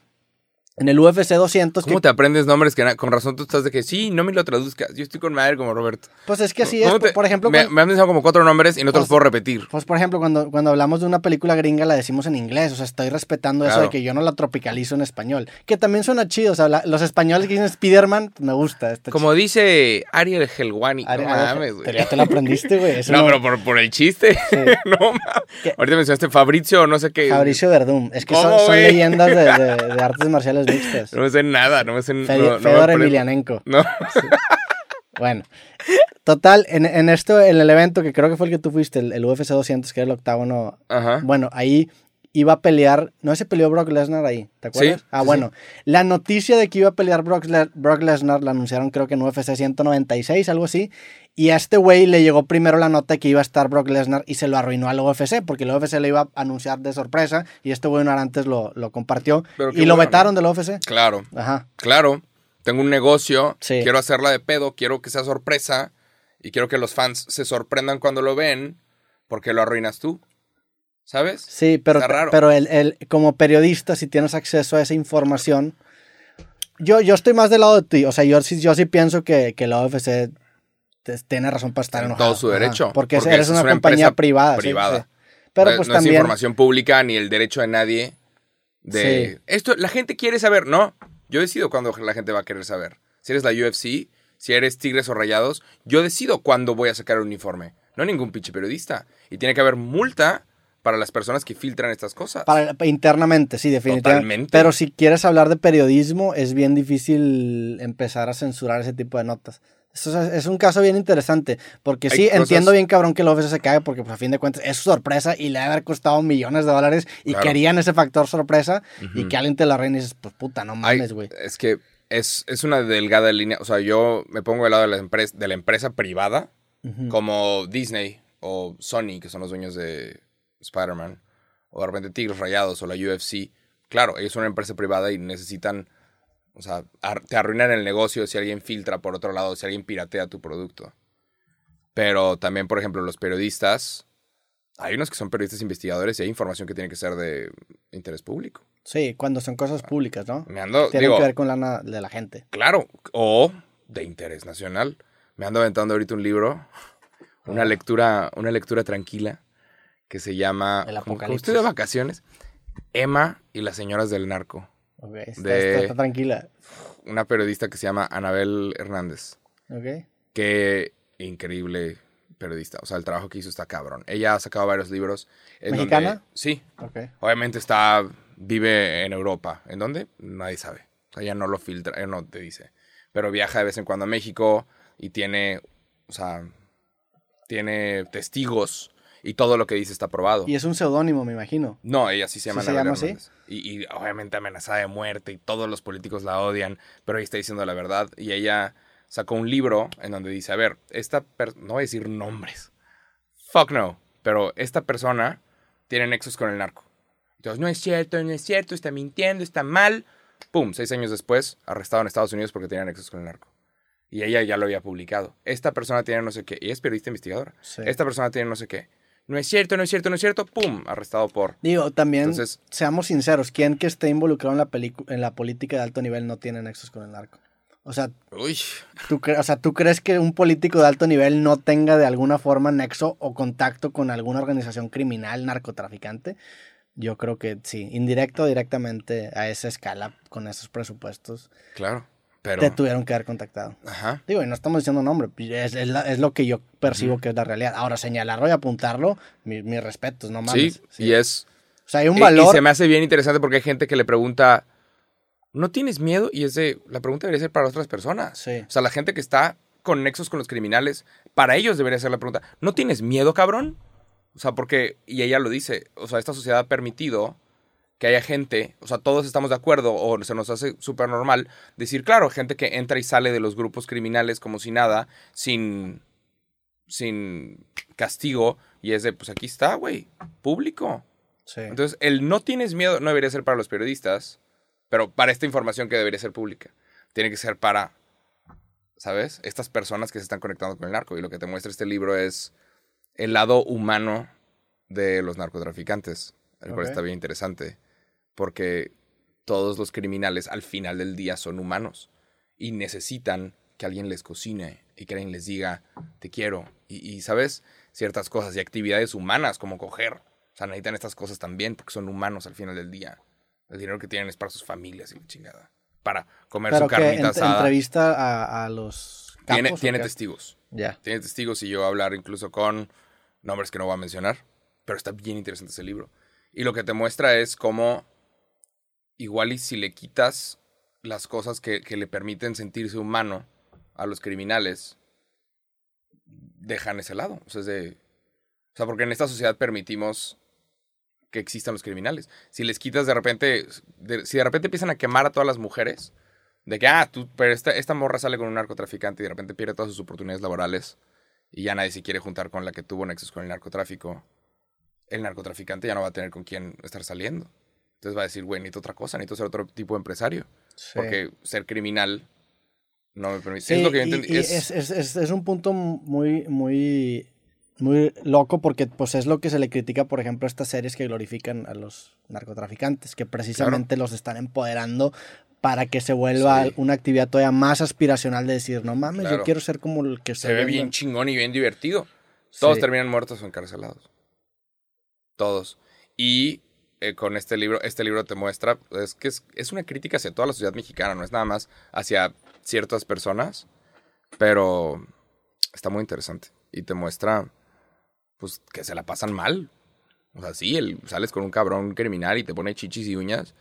en el UFC 200... ¿Cómo que- te aprendes nombres que con razón tú estás de que sí, no me lo traduzcas? Yo estoy con madre como Roberto. Pues es que así es. ¿Cómo Por, te- por ejemplo, me, cuando- me han mencionado como cuatro nombres y no te los Pues- puedo repetir. Pues, por ejemplo, cuando, cuando hablamos de una película gringa, la decimos en inglés. O sea, estoy respetando eso de que yo no la tropicalizo en español. Que también suena chido. O sea, la- los españoles que dicen Spider-Man, pues, me gusta. Como dice Ariel Helwani. chido. no mames, Pero güey. ya te lo aprendiste, güey. No, pero por, por el chiste. no mames. Ahorita mencionaste Fabricio, no sé qué. Fabricio Verdum. Es que son, leyendas de, de- de artes marciales mixtas. No me sé nada, no me sé Fe- no- no Fedor. Emelianenko. No. Bueno. Total, en, en esto, en el evento que creo que fue el que tú fuiste, el, el UFC 200, que era el octágono Ajá. Bueno, ahí iba a pelear, no se peleó Brock Lesnar ahí, ¿te acuerdas? Sí, ah, sí, bueno, la noticia de que iba a pelear Brock, Le- Brock Lesnar la anunciaron creo que en UFC 196, algo así, y a este güey le llegó primero la nota que iba a estar Brock Lesnar y se lo arruinó al UFC, porque el UFC le iba a anunciar de sorpresa y este güey una hora antes lo, lo compartió Pero y lo bueno, vetaron del UFC. Claro, Ajá, claro. Tengo un negocio, Sí. quiero hacerla de pedo, quiero que sea sorpresa y quiero que los fans se sorprendan cuando lo ven porque lo arruinas tú. ¿Sabes? sí, pero, raro. pero el, el- como periodista, si tienes acceso a esa información, yo, yo estoy más del lado de ti, o sea, yo sí, yo sí pienso que, que la te- tiene razón para estar En enojado. todo su derecho, porque, porque eres es una, una compañía privada. sí, privada. sí. Pero no, pues no es información pública ni el derecho de nadie de Sí. esto la gente quiere saber no yo decido cuándo la gente va a querer saber si eres la UFC si eres Tigres o Rayados yo decido cuándo voy a sacar el uniforme no ningún pinche periodista y tiene que haber multa para las personas que filtran estas cosas Para, internamente, sí, definitivamente. Totalmente. Pero si quieres hablar de periodismo, es bien difícil empezar a censurar ese tipo de notas. Eso es, es un caso bien interesante, porque Hay sí, cosas- entiendo bien cabrón que el UFC se cae, porque pues, a fin de cuentas es su sorpresa y le ha haber costado millones de dólares y Claro. querían ese factor sorpresa y Ujú. que alguien te la reina y dices, pues puta, no mames, güey. es que es, es una delgada línea o sea yo me pongo del lado de la empresa de la empresa privada Ujú. como Disney o Sony, que son los dueños de Spider-Man, o de repente Tigres Rayados o la UFC, claro, ellos son una empresa privada y necesitan, o sea, ar- te arruinan el negocio si alguien filtra por otro lado, si alguien piratea tu producto. Pero también, por ejemplo, los periodistas, hay unos que son periodistas investigadores y hay información que tiene que ser de interés público. Sí, cuando son cosas públicas, ¿no? Me ando, Tienen digo, que ver con lana de la gente. Claro, o de interés nacional. Me ando aventando ahorita un libro, una lectura, una lectura tranquila que se llama El apocalipsis. estoy de vacaciones, Emma y las señoras del narco. Está, De- está- está tranquila. Una periodista que se llama Anabel Hernández, Ok. que increíble periodista, o sea, el trabajo que hizo está cabrón. Ella ha sacado varios libros. en donde- ¿Mexicana? sí, obviamente está, vive en Europa. ¿En dónde? Nadie sabe. O sea, ella no lo filtra, ella no te dice. Pero viaja de vez en cuando a México y tiene, o sea, tiene testigos y todo lo que dice está probado. Y es un seudónimo, me imagino. No, ella sí se llama ¿Sí se llama así? Y, y obviamente amenazada de muerte y todos los políticos la odian, pero ella está diciendo la verdad. Y ella sacó un libro en donde dice, a ver, esta per- no voy a decir nombres. Fuck no. Pero esta persona tiene nexos con el narco. Entonces, no es cierto, no es cierto, está mintiendo, está mal. Pum, seis años después, arrestado en Estados Unidos porque tenía nexos con el narco. Y ella ya lo había publicado. Esta persona tiene no sé qué. Y es periodista investigadora. Sí. Esta persona tiene no sé qué. No es cierto, no es cierto, no es cierto. Pum, arrestado por. Digo, también, Entonces- seamos sinceros, ¿quién que esté involucrado en la, en la política de alto nivel no tiene nexos con el narco? O sea, Uy, ¿tú o sea, ¿tú crees que un político de alto nivel no tenga de alguna forma nexo o contacto con alguna organización criminal, narcotraficante? Yo creo que sí, indirecto o directamente a esa escala, con esos presupuestos, claro. Pero. te tuvieron que haber contactado. Ajá. Digo, y no estamos diciendo nombre, es, es la- es lo que yo percibo que es la realidad. Ahora, señalarlo y apuntarlo, mi- mis respetos, no mames. Sí, y es. O sea, hay un y- valor. Y se me hace bien interesante porque hay gente que le pregunta. ¿No tienes miedo? Y es de. La pregunta debería ser para otras personas. Sí. O sea, la gente que está con nexos con los criminales, para ellos debería ser la pregunta. ¿No tienes miedo, cabrón? O sea, porque. Y ella lo dice. O sea, esta sociedad ha permitido que haya gente, o sea, todos estamos de acuerdo, o se nos hace súper normal decir, claro, gente que entra y sale de los grupos criminales como si nada, sin, sin castigo, y es de, pues aquí está, güey, público. Sí. Entonces, el no tienes miedo no debería ser para los periodistas, pero para esta información que debería ser pública. Tiene que ser para, ¿sabes? Estas personas que se están conectando con el narco. Y lo que te muestra este libro es el lado humano de los narcotraficantes, el cual está bien interesante, porque todos los criminales al final del día son humanos y necesitan que alguien les cocine y que alguien les diga, te quiero. Y, y, ¿sabes? Ciertas cosas y actividades humanas como coger. O sea, necesitan estas cosas también porque son humanos al final del día. El dinero que tienen es para sus familias y la chingada. Para comer Pero su carnita ent- asada. entrevista a, a los capos. Tiene, ¿o tiene testigos. Ya. Tiene testigos y yo voy a hablar incluso con nombres que no voy a mencionar. Pero está bien interesante ese libro. Y lo que te muestra es cómo igual y si le quitas las cosas que, le permiten sentirse humano a los criminales, dejan ese lado. O sea, porque en esta sociedad permitimos que existan los criminales. Si les quitas de repente, si de repente empiezan a quemar a todas las mujeres, de que, ah, pero esta, esta morra sale con un narcotraficante y de repente pierde todas sus oportunidades laborales y ya nadie se quiere juntar con la que tuvo nexos con el narcotráfico, el narcotraficante ya no va a tener con quién estar saliendo. Entonces va a decir, güey, necesito otra cosa, necesito ser otro tipo de empresario. Sí. Porque ser criminal no me permite. Sí, es lo que yo entendí. es- es, es- es- es un punto muy, muy, muy loco porque pues es lo que se le critica, por ejemplo, a estas series que glorifican a los narcotraficantes, que precisamente los están empoderando para que se vuelva Sí. una actividad todavía más aspiracional de decir, no mames, yo quiero ser como el que se ve viendo". bien chingón y bien divertido. Todos terminan muertos o encarcelados. Todos. Y eh, con este libro, este libro te muestra, es que es, una crítica hacia toda la sociedad mexicana, no es nada más hacia ciertas personas, pero está muy interesante. Y te muestra, pues, que se la pasan mal. O sea, sí, el, sales con un cabrón criminal y te pone chichis y uñas,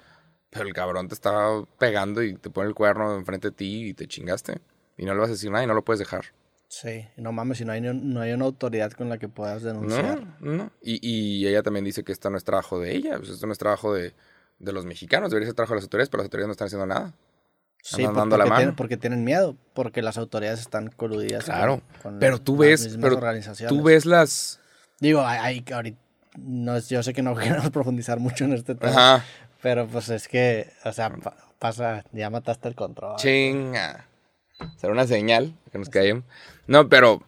pero el cabrón te está pegando y te pone el cuerno enfrente de ti y te chingaste. Y no le vas a decir nada y no lo puedes dejar. Sí, no mames, si no hay, no hay una autoridad con la que puedas denunciar. No, no. Y, y ella también dice que esto no es trabajo de ella, pues esto no es trabajo de, de los mexicanos, debería ser trabajo de las autoridades, pero las autoridades no están haciendo nada. Sí, dando la porque, mano. tienen, porque tienen miedo, porque las autoridades están coludidas. Claro, con pero tú las ves, mismas pero organizaciones. tú ves las... Digo, hay, hay- ahorita, no, yo sé que no queremos profundizar mucho en este tema, Ajá, pero pues es que, o sea, pa- pasa, ya mataste el control. chinga. Será una señal que nos caemos. No, pero...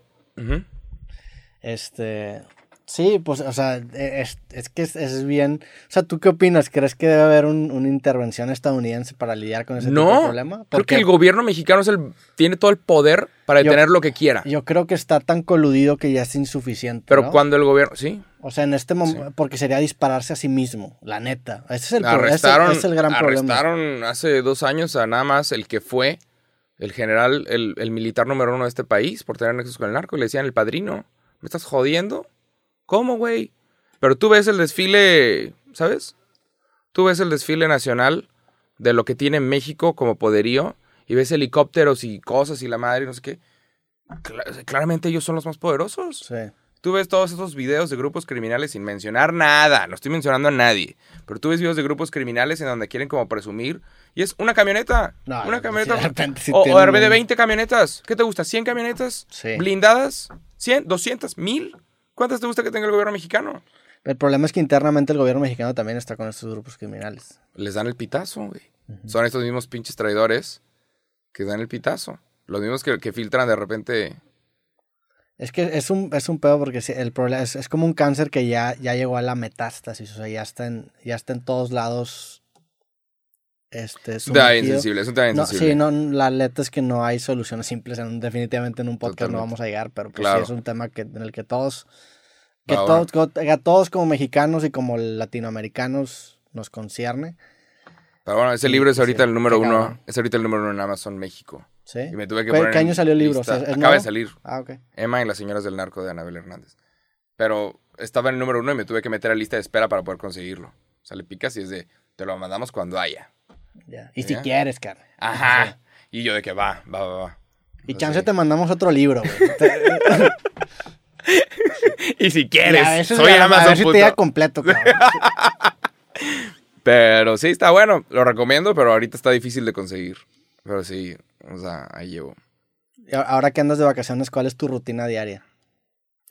Este, sí, pues, o sea, es, es que es, es bien, o sea, ¿tú qué opinas? ¿Crees que debe haber un- una intervención estadounidense para lidiar con ese tipo de No, problema? creo Porque que el gobierno mexicano es el, tiene todo el poder para Yo- detener lo que quiera. yo creo que está tan coludido que ya es insuficiente, Pero ¿no? cuando el gobierno... Sí, O sea, en este momento, porque sería dispararse a sí mismo, la neta. Ese es el, ese- arrestaron, ese es el gran problema. arrestaron hace dos años a nada más el que fue el general, el, el militar número uno de este país por tener nexos con el narco y le decían el padrino. ¿Me estás jodiendo? ¿Cómo, güey? Pero tú ves el desfile, ¿sabes? Tú ves el desfile nacional de lo que tiene México como poderío y ves helicópteros y cosas y la madre y no sé qué. Cla- claramente ellos son los más poderosos. Sí. Tú ves todos esos videos de grupos criminales sin mencionar nada, no estoy mencionando a nadie, pero tú ves videos de grupos criminales en donde quieren como presumir y es una camioneta, No, una no, camioneta, de repente o, tienen de repente un- 20 camionetas, ¿qué te gusta? ¿100 camionetas Sí. blindadas? ¿100? ¿200? ¿1000? ¿Cuántas te gusta que tenga el gobierno mexicano? El problema es que internamente el gobierno mexicano también está con estos grupos criminales. Les dan el pitazo, güey. Son estos mismos pinches traidores que dan el pitazo. Los mismos que, que filtran de repente. Es que es un, es un pedo porque el problema es, es como un cáncer que ya, ya llegó a la metástasis, o sea, ya está en, ya está en todos lados. Este, Da sumergido. insensible, es un tema No, insensible. sí, no, la neta es que no hay soluciones simples. en- definitivamente en un podcast no vamos a llegar, pero pues Claro. sí es un tema que, en el que todos, que todos, que a todos como mexicanos y como latinoamericanos nos concierne. Pero bueno, ese libro es ahorita sí, el número uno. Es ahorita el número uno en Amazon México. ¿Sí? Y me tuve que ¿Qué- poner qué año salió el libro? O sea, ¿es Acaba de salir. Ah, ok. Emma y las señoras del narco de Anabel Hernández. Pero estaba en el número uno y me tuve que meter a lista de espera para poder conseguirlo. O sea, le picas y es de, te lo mandamos cuando haya. Ya. Y si quieres, cara. Ajá. Y yo de que va, va, va, va. Y chance te mandamos otro libro, güey. Y si y quieres, a veces, soy a- a Amazon si puto. te completo, cabrón. Pero sí, está bueno. Lo recomiendo, pero ahorita está difícil de conseguir. Pero sí, o sea, ahí llevo. Y Ahora que andas de vacaciones, ¿cuál es tu rutina diaria?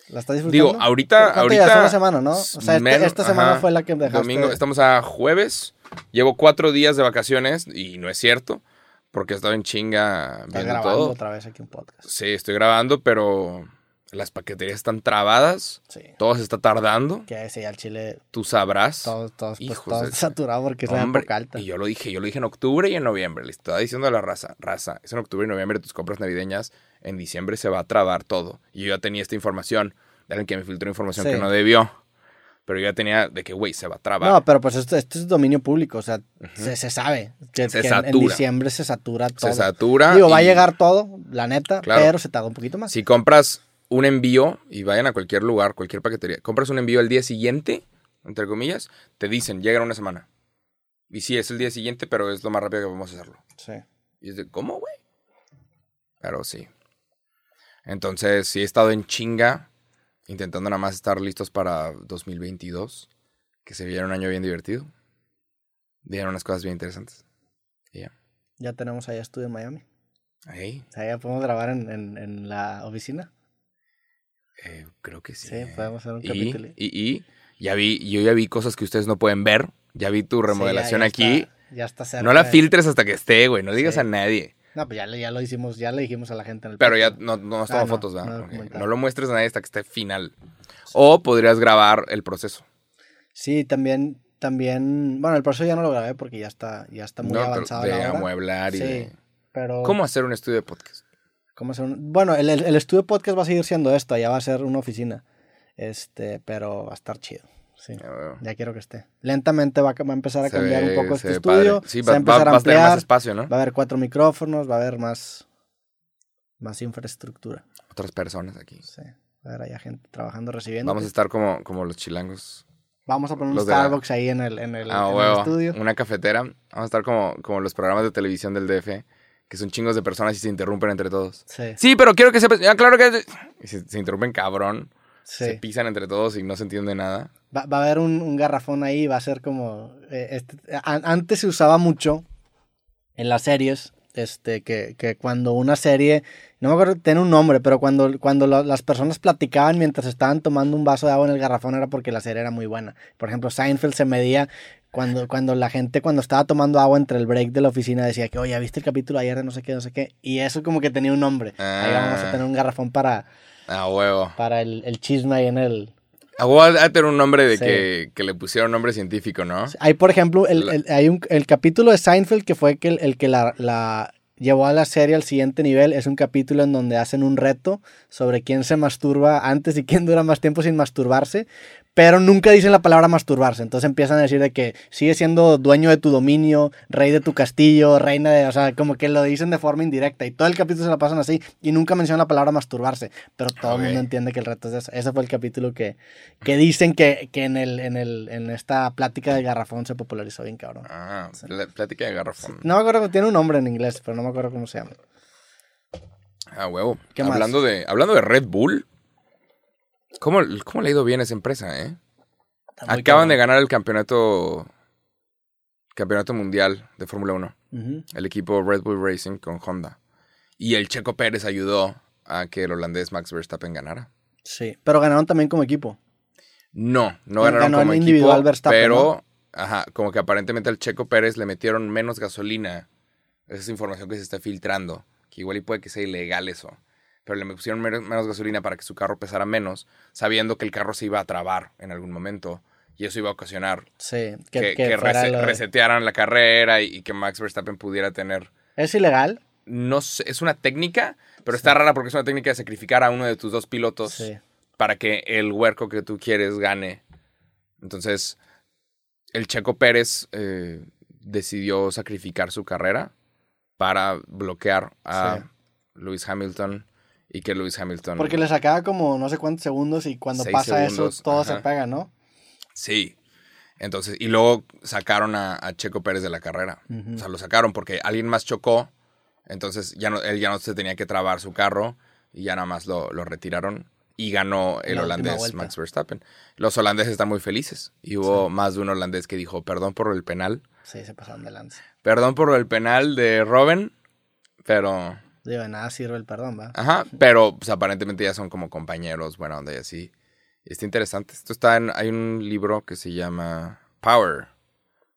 ¿La estás disfrutando? Digo, ahorita, ¿Cuánto ahorita. llevas? una semana, ¿no? O sea, este- menos- esta semana ajá. fue la que dejaste. Domingo, estamos a jueves. Llevo cuatro días de vacaciones y no es cierto. Porque he estado en chinga viendo grabando todo. otra vez aquí un podcast. Sí, estoy grabando, pero las paqueterías están trabadas. Sí. Todo se está tardando. Que ese al chile, Tú sabrás. todos, todos, pues, todo de- está saturado porque es la época alta. Y yo lo dije, yo lo dije en octubre y en noviembre. Le estaba diciendo a la raza, raza, es en octubre y noviembre tus compras navideñas. En diciembre se va a trabar todo. Y yo ya tenía esta información. De alguien que me filtró información Sí. que no debió. Pero yo ya tenía de que, güey, se va a trabar. No, pero pues esto, esto es dominio público, o sea, se, se sabe que, Se que en- en, satura. diciembre se satura todo. se satura. Digo, va a y llegar todo, la neta, Claro. pero se tarda un poquito más. Si compras un envío y vayan a cualquier lugar, cualquier paquetería, compras un envío el día siguiente, entre comillas, te dicen, llega en una semana. Y sí, es el día siguiente, pero es lo más rápido que podemos hacerlo. Sí. Y es de, ¿cómo, güey? Pero sí. Entonces, sí he estado en chinga, intentando nada más estar listos para 2022, que se viera un año bien divertido. Vieron unas cosas bien interesantes. Y ya. Ya tenemos allá estudio en Miami. Ahí, O sea, ya podemos grabar en, en, en la oficina. Eh, creo que sí. Sí, eh. podemos hacer un y, capítulo. y, y ya vi, yo ya vi cosas que ustedes no pueden ver. Ya vi tu remodelación Sí, ya- ya aquí. está- ya está cerca. No la filtres hasta que esté, güey. No digas Sí. a nadie. No, pues ya, ya lo hicimos, ya le dijimos a la gente en el Pero ya no, no nos Ah, no, fotos, ¿verdad? no. No lo muestres a nadie hasta que esté final. O podrías grabar el proceso. Sí, también, también, bueno, el proceso ya no lo grabé porque ya está, ya está muy pero avanzado de la hora. amueblar y Sí, de... pero... ¿Cómo hacer un estudio de podcast? ¿Cómo hacer un- Bueno, el, el, el estudio podcast va a seguir siendo esto, ya va a ser una oficina. Este, pero va a estar chido. Sí. Ya veo. Ya quiero que esté. Lentamente va, a- va a empezar a Se cambiar ve- un poco este estudio. padre. Sí, se va va, a empezar va- a va a tener más ampliar. espacio, ¿no? Va a haber cuatro micrófonos, va a haber más, más infraestructura. Otras personas aquí. Sí. Va a haber allá gente trabajando, recibiendo. Vamos a estar como, como los chilangos. Vamos a poner un los la- Starbucks ahí en el, en el, Ah, en el estudio. Una cafetera. Vamos a estar como, como los programas de televisión del DF, que son chingos de personas y se interrumpen entre todos. Sí, Sí, pero quiero que sepas. Ya, claro que. Y se, se interrumpen cabrón. sí. Se pisan entre todos y no se entiende nada. Va, va a haber un, un garrafón ahí, va a ser como... eh, este- a- antes se usaba mucho en las series, este, que, que cuando una serie, no me acuerdo, tiene un nombre, pero cuando, cuando lo- las personas platicaban mientras estaban tomando un vaso de agua en el garrafón era porque la serie era muy buena. Por ejemplo, Seinfeld se medía cuando, cuando la gente, cuando estaba tomando agua entre el break de la oficina, decía que, oye, ¿viste el capítulo ayer de no sé qué, no sé qué? Y eso como que tenía un nombre. Ahí vamos a Ah. tener un garrafón para, A huevo. para el, el chisme ahí en el... A huevo de tener un nombre de Sí. que, que le pusieron nombre científico, ¿no? Hay, por ejemplo, el, el- hay un, el capítulo de Seinfeld que fue que el, el que la, la llevó a la serie al siguiente nivel. Es un capítulo en donde hacen un reto sobre quién se masturba antes y quién dura más tiempo sin masturbarse. Pero nunca dicen la palabra masturbarse. Entonces empiezan a decir de que sigue siendo dueño de tu dominio, rey de tu castillo, reina de... O sea, como que lo dicen de forma indirecta. Y todo el capítulo se la pasan así. Y nunca mencionan la palabra masturbarse. Pero todo el mundo entiende que el reto es eso. Ese fue el capítulo que, que dicen que, que en, el, en, el, en esta plática de garrafón se popularizó bien cabrón. Ah, pl- plática de garrafón. No me acuerdo, tiene un nombre en inglés, pero no me acuerdo cómo se llama. Ah, huevo. ¿Qué más? hablando de hablando de Red Bull. ¿Cómo, ¿Cómo le ha ido bien a esa empresa, eh? Acaban de ganar el campeonato campeonato mundial de Fórmula 1. Ujú. El equipo Red Bull Racing con Honda. Y el Checo Pérez ayudó a que el holandés Max Verstappen ganara. Sí, pero ganaron también como equipo. No, no Ganó ganaron en como individual equipo, Verstappen, pero ¿no? ajá, como que aparentemente al Checo Pérez le metieron menos gasolina. Esa es información que se está filtrando, que igual y puede que sea ilegal eso. Pero le pusieron menos, menos gasolina para que su carro pesara menos, sabiendo que el carro se iba a trabar en algún momento. Y eso iba a ocasionar Sí, que, que, que que fuera rese- lo de- resetearan la carrera y, y que Max Verstappen pudiera tener ¿Es ilegal? no sé, es una técnica, pero está rara porque es una técnica de sacrificar a uno de tus dos pilotos Sí. para que el huerco que tú quieres gane. Entonces, el Checo Pérez eh, decidió sacrificar su carrera para bloquear a. Lewis Hamilton y que Lewis Hamilton... Porque le sacaba como no sé cuántos segundos y cuando pasa segundos, eso todo se pega, ¿no? Sí. Entonces, y luego sacaron a, a Checo Pérez de la carrera. O sea, lo sacaron porque alguien más chocó. Entonces, ya no, él ya no se tenía que trabar su carro y ya nada más lo, lo retiraron. Y ganó el La holandés. Max Verstappen. Los holandeses están muy felices. Y hubo más de un holandés que dijo, perdón por el penal. Sí, se pasaron de lanza. Perdón por el penal de Robin. Pero, Digo, de nada sirve el perdón, ¿va? ajá, pero pues aparentemente ya son como compañeros, buena onda y así. Está interesante. Esto está en, hay un libro que se llama Power.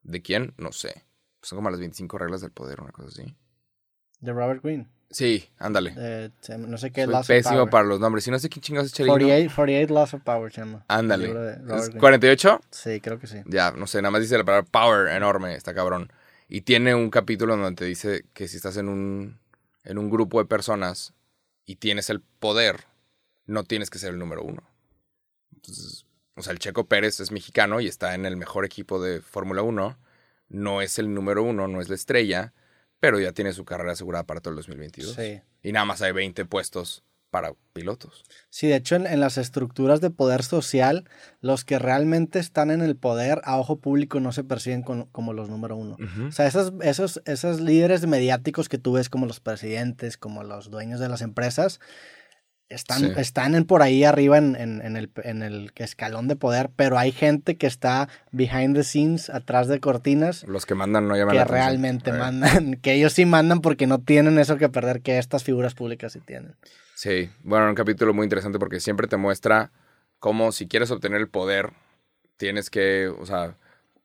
¿De quién? No sé. Son como las 25 reglas del poder, una cosa así. De Robert Greene. Sí, ándale. Eh, no sé qué Soy Laws of pésimo Power. para los nombres. Y no sé quién chingados es Chelino. 48, 48 Laws of Power se llama. Ándale. libro de ¿Es Robert Greene. 48? Sí, creo que sí. Ya, no sé, nada más dice la palabra power enorme, está cabrón. Y tiene un capítulo donde te dice que si estás en un, en un grupo de personas y tienes el poder, no tienes que ser el número uno. Entonces, o sea, el Checo Pérez es mexicano y está en el mejor equipo de Fórmula 1. No es el número uno, no es la estrella, pero ya tiene su carrera asegurada para todo el 2022. Sí. Y nada más hay 20 puestos para pilotos. Sí, de hecho, en, en las estructuras de poder social, los que realmente están en el poder a ojo público no se perciben con- como los número uno. O sea, esos, esos, esos líderes mediáticos que tú ves como los presidentes, como los dueños de las empresas, están, Sí. están en por ahí arriba en, en- en el, en el escalón de poder, pero hay gente que está behind the scenes, atrás de cortinas, Los que mandan no llaman que la realmente mandan, que ellos sí mandan porque no tienen eso que perder que estas figuras públicas sí tienen. Sí, bueno, un capítulo muy interesante porque siempre te muestra cómo si quieres obtener el poder, tienes que, o sea,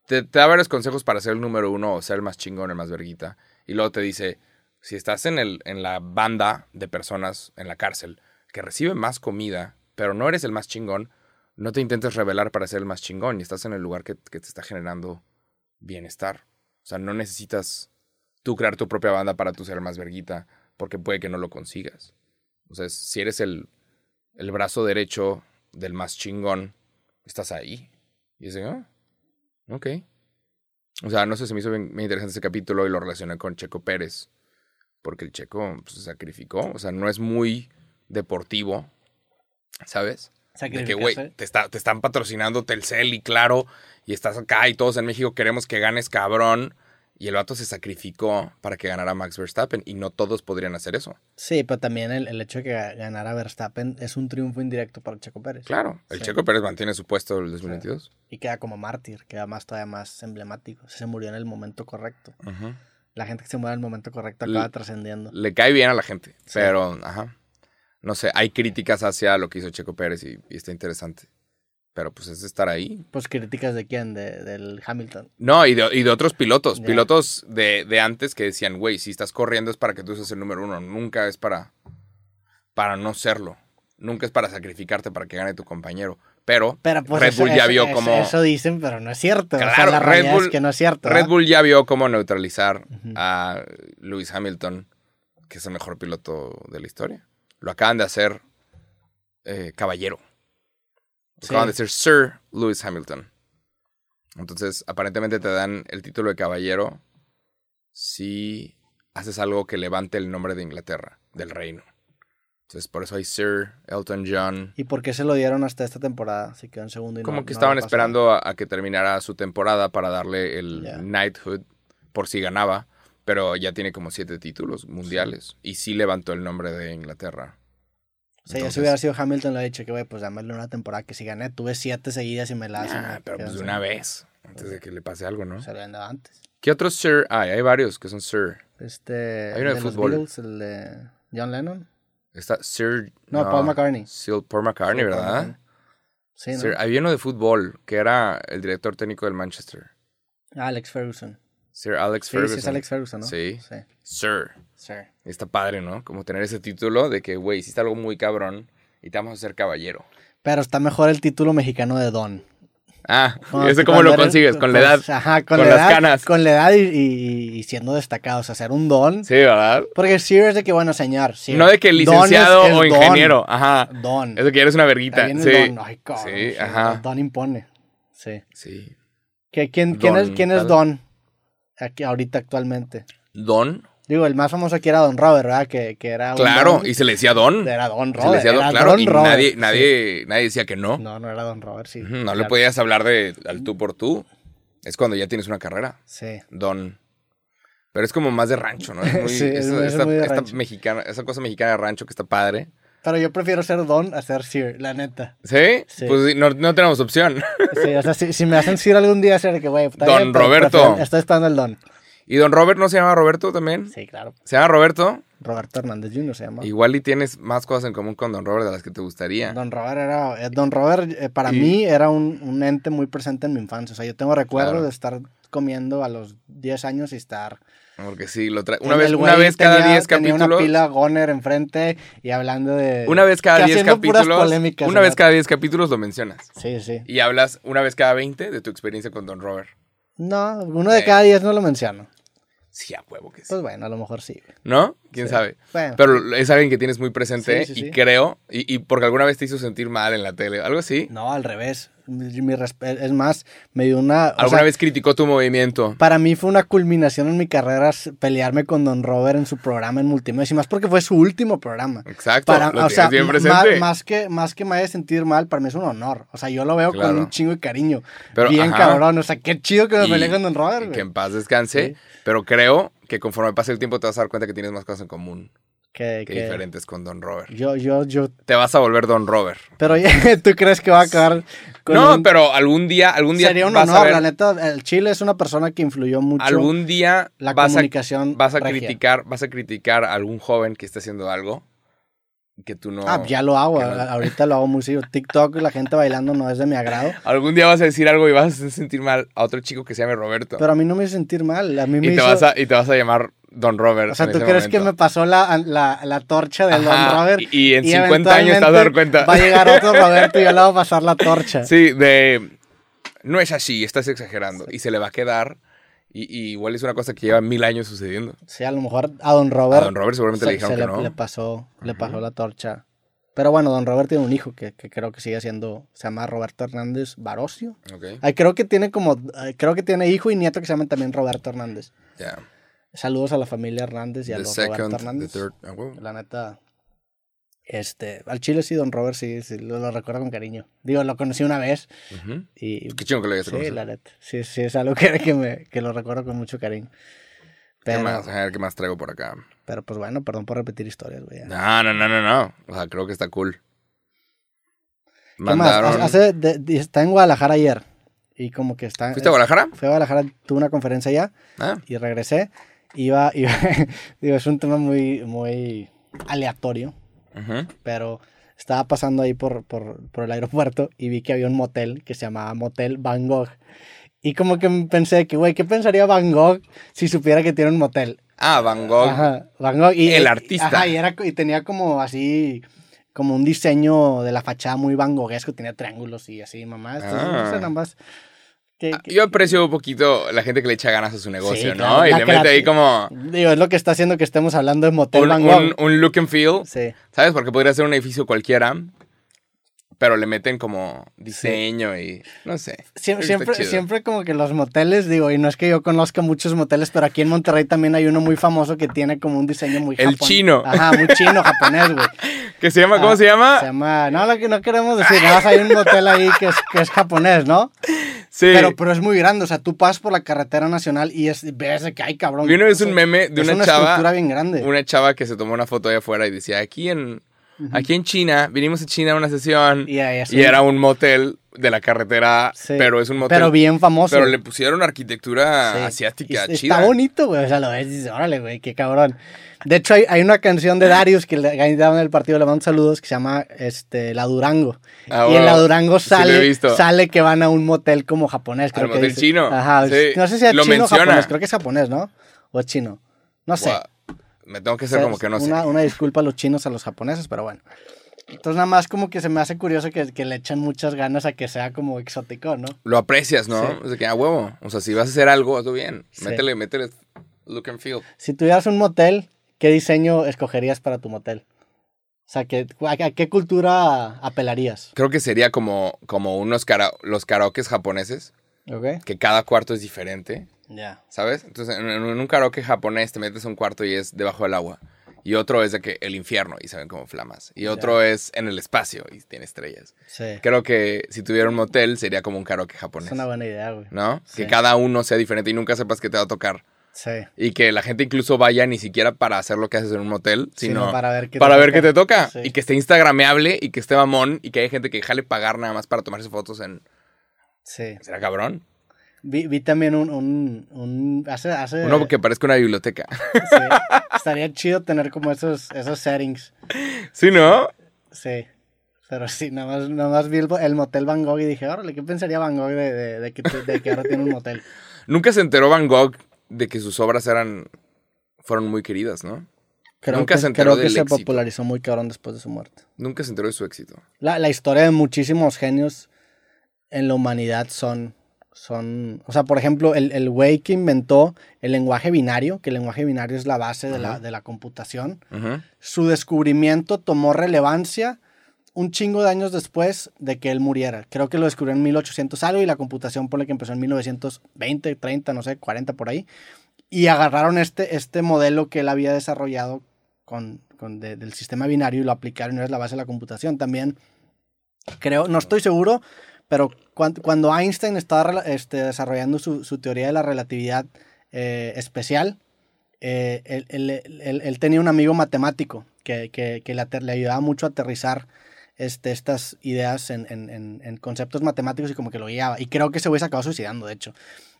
te, te da varios consejos para ser el número uno o ser el más chingón, el más verguita. Y luego te dice, si estás en, el, en la banda de personas en la cárcel que recibe más comida, pero no eres el más chingón, no te intentes revelar para ser el más chingón y estás en el lugar que, que te está generando bienestar. O sea, no necesitas tú crear tu propia banda para tú ser el más verguita, porque puede que no lo consigas. O sea, si eres el, el brazo derecho del más chingón, estás ahí. Y dice, ah, ok. O sea, no sé, se me hizo bien, bien interesante ese capítulo y lo relacioné con Checo Pérez. Porque el Checo pues, se sacrificó. O sea, no es muy deportivo, ¿sabes? De que, güey, te, está, te están patrocinando Telcel y Claro, y estás acá y todos en México queremos que ganes cabrón. Y el vato se sacrificó para que ganara Max Verstappen y no todos podrían hacer eso. Sí, pero también el, el hecho de que ganara Verstappen es un triunfo indirecto para Checo Pérez. Claro, el Sí. Checo Pérez mantiene su puesto el 2022. Y queda como mártir, queda más todavía más emblemático. Se murió en el momento correcto. La gente que se muere en el momento correcto Le- acaba trascendiendo. Le cae bien a la gente, Sí. pero, ajá. No sé, hay críticas hacia lo que hizo Checo Pérez y, y está interesante. Pero pues es estar ahí. Pues críticas de quién, de, del Hamilton. No, y de, y de otros pilotos. Pilotos de, de antes que decían, güey, si estás corriendo es para que tú seas el número uno. Nunca es para, para no serlo. Nunca es para sacrificarte para que gane tu compañero. Pero, Pero pues Red eso, Bull ya vio eso- cómo... Eso dicen, pero no es cierto. o sea, Claro, Red Bull- es que no es cierto. Red ¿verdad? Bull ya vio cómo neutralizar a Lewis Hamilton, que es el mejor piloto de la historia. Lo acaban de hacer eh, caballero. Lo Sí. Acaban de ser Sir Lewis Hamilton. Entonces, aparentemente te dan el título de caballero si haces algo que levante el nombre de Inglaterra, del reino. Entonces, por eso hay Sir Elton John. ¿Y por qué se lo dieron hasta esta temporada? Si quedó en segundo y no- Como que estaban esperando a, a que terminara su temporada para darle el knighthood por si ganaba, pero ya tiene como siete títulos mundiales y sí levantó el nombre de Inglaterra. O sea, ya Entonces- si hubiera sido Hamilton, le he dicho que, güey, pues dámele una temporada que si gané. Tuve siete seguidas y me la hacen. Ah, pero pues de una vez, antes de que le pase algo, ¿no? Se lo dado antes. ¿Qué otros Sir hay? Hay varios que son Sir. Este. Hay uno de los fútbol. Beatles, el de John Lennon. Está Sir... No, Paul McCartney. Sir Paul McCartney, Paul ¿verdad? McCartney. Sí, ¿no? Sir- había uno de fútbol que era el director técnico del Manchester. Alex Ferguson. Sir Alex Sí, Ferguson. sí es Alex Ferguson, ¿no? Sí. Sí. Sir. Sir. Está padre, ¿no? Como tener ese título de que, güey, hiciste algo muy cabrón y te vamos a hacer caballero. Pero está mejor el título mexicano de Don. Ah, Cuando- ¿ese cómo lo consigues? Con la pues, edad. Ajá, con, con la las canas. Con la edad y, y- y siendo destacado. O sea, ser un Don. Sí, ¿verdad? Porque Sir es de que, bueno, señor. Sir. No de que licenciado es- es o don. ingeniero. Ajá. Don. Es de que eres una verguita. Sí. Don. Ay, Sí, sí, ajá. Don impone. Sí. Sí. ¿Qué- quién, es, quién. Don? Aquí, ahorita, actualmente. Don. Digo, el más famoso aquí era Don Robert, ¿verdad? Que, que era Claro, don. y se le decía Don. Era Don Se le Robert. decía Don, claro. Don y Robert, nadie, sí. nadie, nadie decía que no. No, no era Don Robert, sí. No le podías hablar de al tú por tú. Es cuando ya tienes una carrera. Sí. Don. Pero es como más de rancho, ¿no? Es muy, Sí, esa- es esta- muy de esta rancho. mexicana, esa cosa mexicana de rancho que está padre. Pero yo prefiero ser Don a ser Sir, la neta. ¿Sí? Sí. Pues no, no tenemos opción. Sí, o sea, si, si me hacen Sir algún día, ser que, güey, Don pero Roberto. prefiero- Estoy esperando el Don. ¿Y don Robert no se llama Roberto también? Sí, claro. ¿Se llama Roberto? Roberto Hernández Jr. se llama. Igual y tienes más cosas en común con don Robert de las que te gustaría. Don Robert era. eh, Don Robert, eh, para Y- mí, era un, un ente muy presente en mi infancia. O sea, yo tengo recuerdos Claro. de estar comiendo a los 10 años y estar. Porque sí, lo trae. Una vez, una vez cada tenía- 10 tenía capítulos. una pila Goner enfrente y hablando de. Una vez cada que 10 haciendo puras capítulos. polémicas, Una vez cada 10 capítulos lo mencionas. Sí, sí. Y hablas una vez cada 20 de tu experiencia con don Robert. No, uno de Eh. cada 10 no lo menciono. Sí, a huevo que sí. Pues bueno, a lo mejor sí. ¿No? ¿Quién Sí. sabe? Bueno. Pero es alguien que tienes muy presente Sí, sí, y creo, y, y porque alguna vez te hizo sentir mal en la tele, algo así. No, al revés. Mi, es más, me dio una. Alguna sea, vez criticó tu movimiento. Para mí fue una culminación en mi carrera pelearme con Don Robert en su programa en multimedia. Y más porque fue su último programa. Exacto, Para, lo o sea, bien presente. más, que, más que me haya sentir mal, para mí es un honor. O sea, yo lo veo con un chingo de cariño. Pero, Bien ajá. cabrón. O sea, qué chido que me peleé con Don Robert, y que en paz descanse. Sí. Pero creo que conforme pase el tiempo te vas a dar cuenta que tienes más cosas en común Que, que que- diferentes con Don Robert. Yo, yo, yo. Te vas a volver Don Robert. Pero ¿tú crees que va a acabar con No, un- pero algún día, algún día Sería un vas a honor, ver- la neta. El Chile es una persona que influyó mucho. algún día la vas a, comunicación vas a regia. criticar, vas a criticar a algún joven que esté haciendo algo que tú no. Ah, ya lo hago. no- Ahorita lo hago muy seguido. TikTok, la gente bailando no es de mi agrado. Algún día vas a decir algo y vas a sentir mal a otro chico que se llame Roberto. Pero a mí no me hizo sentir mal. A mí me y, te hizo... vas a, y te vas a llamar Don Robert. O sea, ¿tú crees que me pasó la, la, la torcha del Don Robert? y- y en 50 años te vas a dar cuenta. Va a llegar otro Roberto y yo le voy a pasar la torcha. Sí, de. No es así, estás exagerando. Y se le va a quedar. Y, y igual es una cosa que lleva mil años sucediendo. Sí, a lo mejor a Don Robert. A Don Robert seguramente le dijeron que le, no. le pasó, le pasó la torcha. Pero bueno, Don Robert tiene un hijo que, que creo que sigue siendo, se llama Roberto Hernández Barocio. Ok, Ay, creo que tiene como, ay, creo que tiene hijo y nieto que se llaman también Roberto Hernández. ya. Saludos a la familia Hernández y a The los second, Roberto the Hernández. third. ah. La neta, este, al chile sí, Don Robert sí, sí lo, lo recuerdo con cariño. Digo, lo conocí una vez y Qué chingo que lo hayas sí, conocido. la neta, sí, sí es algo que, que, me, que lo recuerdo con mucho cariño. ¿Qué Pero, más? A ver, ¿qué más traigo por acá? pero pues bueno, perdón por repetir historias, güey. No, no, no, no, no. O sea, creo que está cool. ¿Qué más? Mandaron. Hace, de- de- está en Guadalajara ayer y como que está... ¿Fuiste a Guadalajara? Fui a Guadalajara, tuve una conferencia allá Ah, y regresé. Iba, iba digo, es un tema muy, muy aleatorio, pero estaba pasando ahí por, por, por el aeropuerto y vi que había un motel que se llamaba Motel Van Gogh. Y como que pensé que, güey, ¿qué pensaría Van Gogh si supiera que tiene un motel? Ah, Van Gogh. Ajá, Van Gogh. Y, El artista. Ajá, y, era, y tenía como así, como un diseño de la fachada muy Van Goghesco, tenía triángulos y así, mamá. Entonces, Ah. no sé, nada más. Que- que- Yo aprecio un poquito la gente que le echa ganas a su negocio, Sí, ¿no? claro, y le mete ahí como Digo, es lo que está haciendo que estemos hablando de Motel un, Van Gogh. un- un look and feel. Sí. ¿Sabes? Porque podría ser un edificio cualquiera, pero le meten como diseño y no sé. Siempre, siempre, siempre como que los moteles, digo, y no es que yo conozca muchos moteles, pero aquí en Monterrey también hay uno muy famoso que tiene como un diseño muy El japon- chino. Ajá, muy chino, japonés, güey. ¿Qué se llama? ¿Cómo Ah, se llama? Se llama, no, lo que no queremos decir, nada más hay un motel ahí que es, que es japonés, ¿no? Sí. Pero, pero es muy grande, o sea, tú pasas por la carretera nacional y es, ves que hay cabrón. Vi una vez un meme de es una, una chava. estructura bien grande. Una chava que se tomó una foto allá afuera y decía, aquí en Aquí en China, vinimos a China a una sesión Y ahí es y era un motel de la carretera, Sí. pero es un motel. Pero bien famoso. Pero le pusieron arquitectura Sí. asiática Y chida. Está bonito, güey. O sea, lo ves y dices, órale, güey, qué cabrón. De hecho, hay, hay una canción de Darius que le ganaba en el partido, le mando saludos, que se llama este, La Durango. Ah, y en. La Durango Sí lo he sale, visto. sale que van a un motel como japonés. Creo Al que motel dice. chino. Ajá. Sí. No sé si es Lo chino o japonés. Creo que es japonés, ¿no? O es chino. No sé. Me tengo que O hacer sea, como que no sé. una, una disculpa a los chinos, a los japoneses, pero bueno. Entonces nada más como que se me hace curioso que, que le echan muchas ganas a que sea como exótico, ¿no? Lo aprecias, ¿no? Sí. O sea, que a huevo. O sea, si vas a hacer algo, hazlo bien. Sí. Métele, métele look and feel. Si tuvieras un motel, ¿qué diseño escogerías para tu motel? O sea, ¿qué, a, qué cultura apelarías? Creo que sería como, como unos kara- los karaokes japoneses, ¿Ok? que cada cuarto es diferente, Ya. ¿sabes? Entonces, en, en un karaoke japonés te metes a un cuarto y es debajo del agua. Y otro es de que el infierno y se ven como flamas. Y otro es en el espacio y tiene estrellas. Sí. Creo que si tuviera un motel sería como un karaoke japonés. Es una buena idea, güey. ¿No? Sí. Que cada uno sea diferente y nunca sepas qué te va a tocar. Sí. Y que la gente incluso vaya ni siquiera para hacer lo que haces en un motel, sino, Sino para ver qué te para ver toca. qué te toca. Sí. Y que esté instagrameable y que esté mamón y que hay gente que jale pagar nada más para tomarse fotos en... Sí. ¿Será cabrón? Vi, vi también un, un, un- hace, hace, Uno que parezca una biblioteca. sí. estaría chido tener como esos, esos settings. ¿Sí, no? Sí. Pero sí, nada más, nada más vi el, el motel Van Gogh y dije, órale, ¿qué pensaría Van Gogh de, de, de que, tu- de que ahora tiene un motel? Nunca se enteró Van Gogh de que sus obras eran... Fueron muy queridas, ¿no? Creo Nunca que, se enteró creo que del se éxito. popularizó muy cabrón después de su muerte. Nunca se enteró de su éxito. La, la historia de muchísimos genios en la humanidad son, son, o sea, por ejemplo, el, el güey que inventó el lenguaje binario, que el lenguaje binario es la base de, la, de la computación, su descubrimiento tomó relevancia un chingo de años después de que él muriera. Creo que lo descubrió en 1800 algo y la computación por la que empezó en 1920, 30, no sé, 40 por ahí. Y agarraron este, este modelo que él había desarrollado con, con de- del sistema binario y lo aplicaron y es la base de la computación. También creo, no estoy seguro, pero cuan- cuando Einstein estaba este, desarrollando su, su teoría de la relatividad eh, especial, eh, él, él- él- él tenía un amigo matemático que, que- que le, le ayudaba mucho a aterrizar este, estas ideas en, en- en- en conceptos matemáticos y como que lo guiaba. Y creo que ese güey se acabó suicidando, de hecho.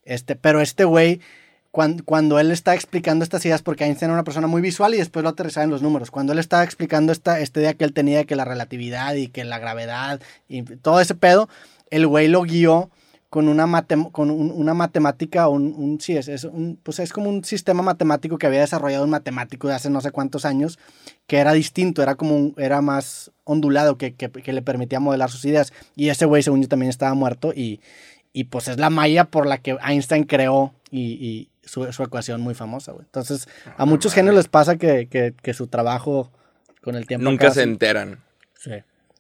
Este, pero este güey, cuando, cuando él está explicando estas ideas, porque Einstein era una persona muy visual y después lo aterrizaba en los números, cuando él estaba explicando esta, esta idea que él tenía de que la relatividad y que la gravedad y todo ese pedo, el güey lo guió con una, matem- con un- una matemática, un, un- sí, es, es un- pues es como un sistema matemático que había desarrollado un matemático de hace no sé cuántos años, que era distinto, era como un- era más ondulado, que, que- que le permitía modelar sus ideas. Y ese güey, según yo, también estaba muerto y, y pues es la malla por la que Einstein creó y, y su, su ecuación muy famosa, güey. Entonces, a muchos genios les pasa que, que- que su trabajo con el tiempo... Nunca acaba se enteran. Sí.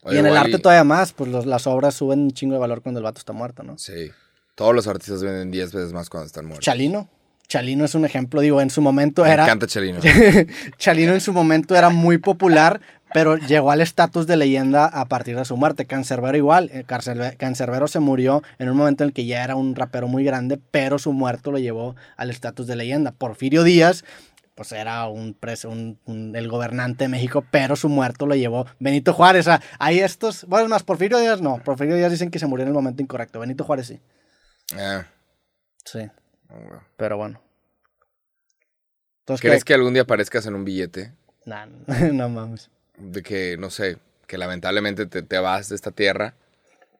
Y en el arte todavía más, pues los- las obras suben un chingo de valor cuando el vato está muerto, ¿no? Sí. Todos los artistas venden 10 veces más cuando están muertos. Chalino. Chalino es un ejemplo, digo, en su momento Me era... encanta Chalino. Chalino en su momento era muy popular, pero llegó al estatus de leyenda a partir de su muerte. Cancerbero igual. eh, Cancerbe- Cancerbero se murió en un momento en el que ya era un rapero muy grande, pero su muerto lo llevó al estatus de leyenda. Porfirio Díaz, pues era un, pres- un- un- el gobernante de México, pero su muerto lo llevó Benito Juárez. O sea, hay estos, bueno, es más, Porfirio Díaz no. Porfirio Díaz dicen que se murió en el momento incorrecto. Benito Juárez sí. Ah, Sí, bueno. pero bueno. Entonces, ¿Crees que algún día aparezcas en un billete? Nah, no mames. De que, no sé, que lamentablemente te, te vas de esta tierra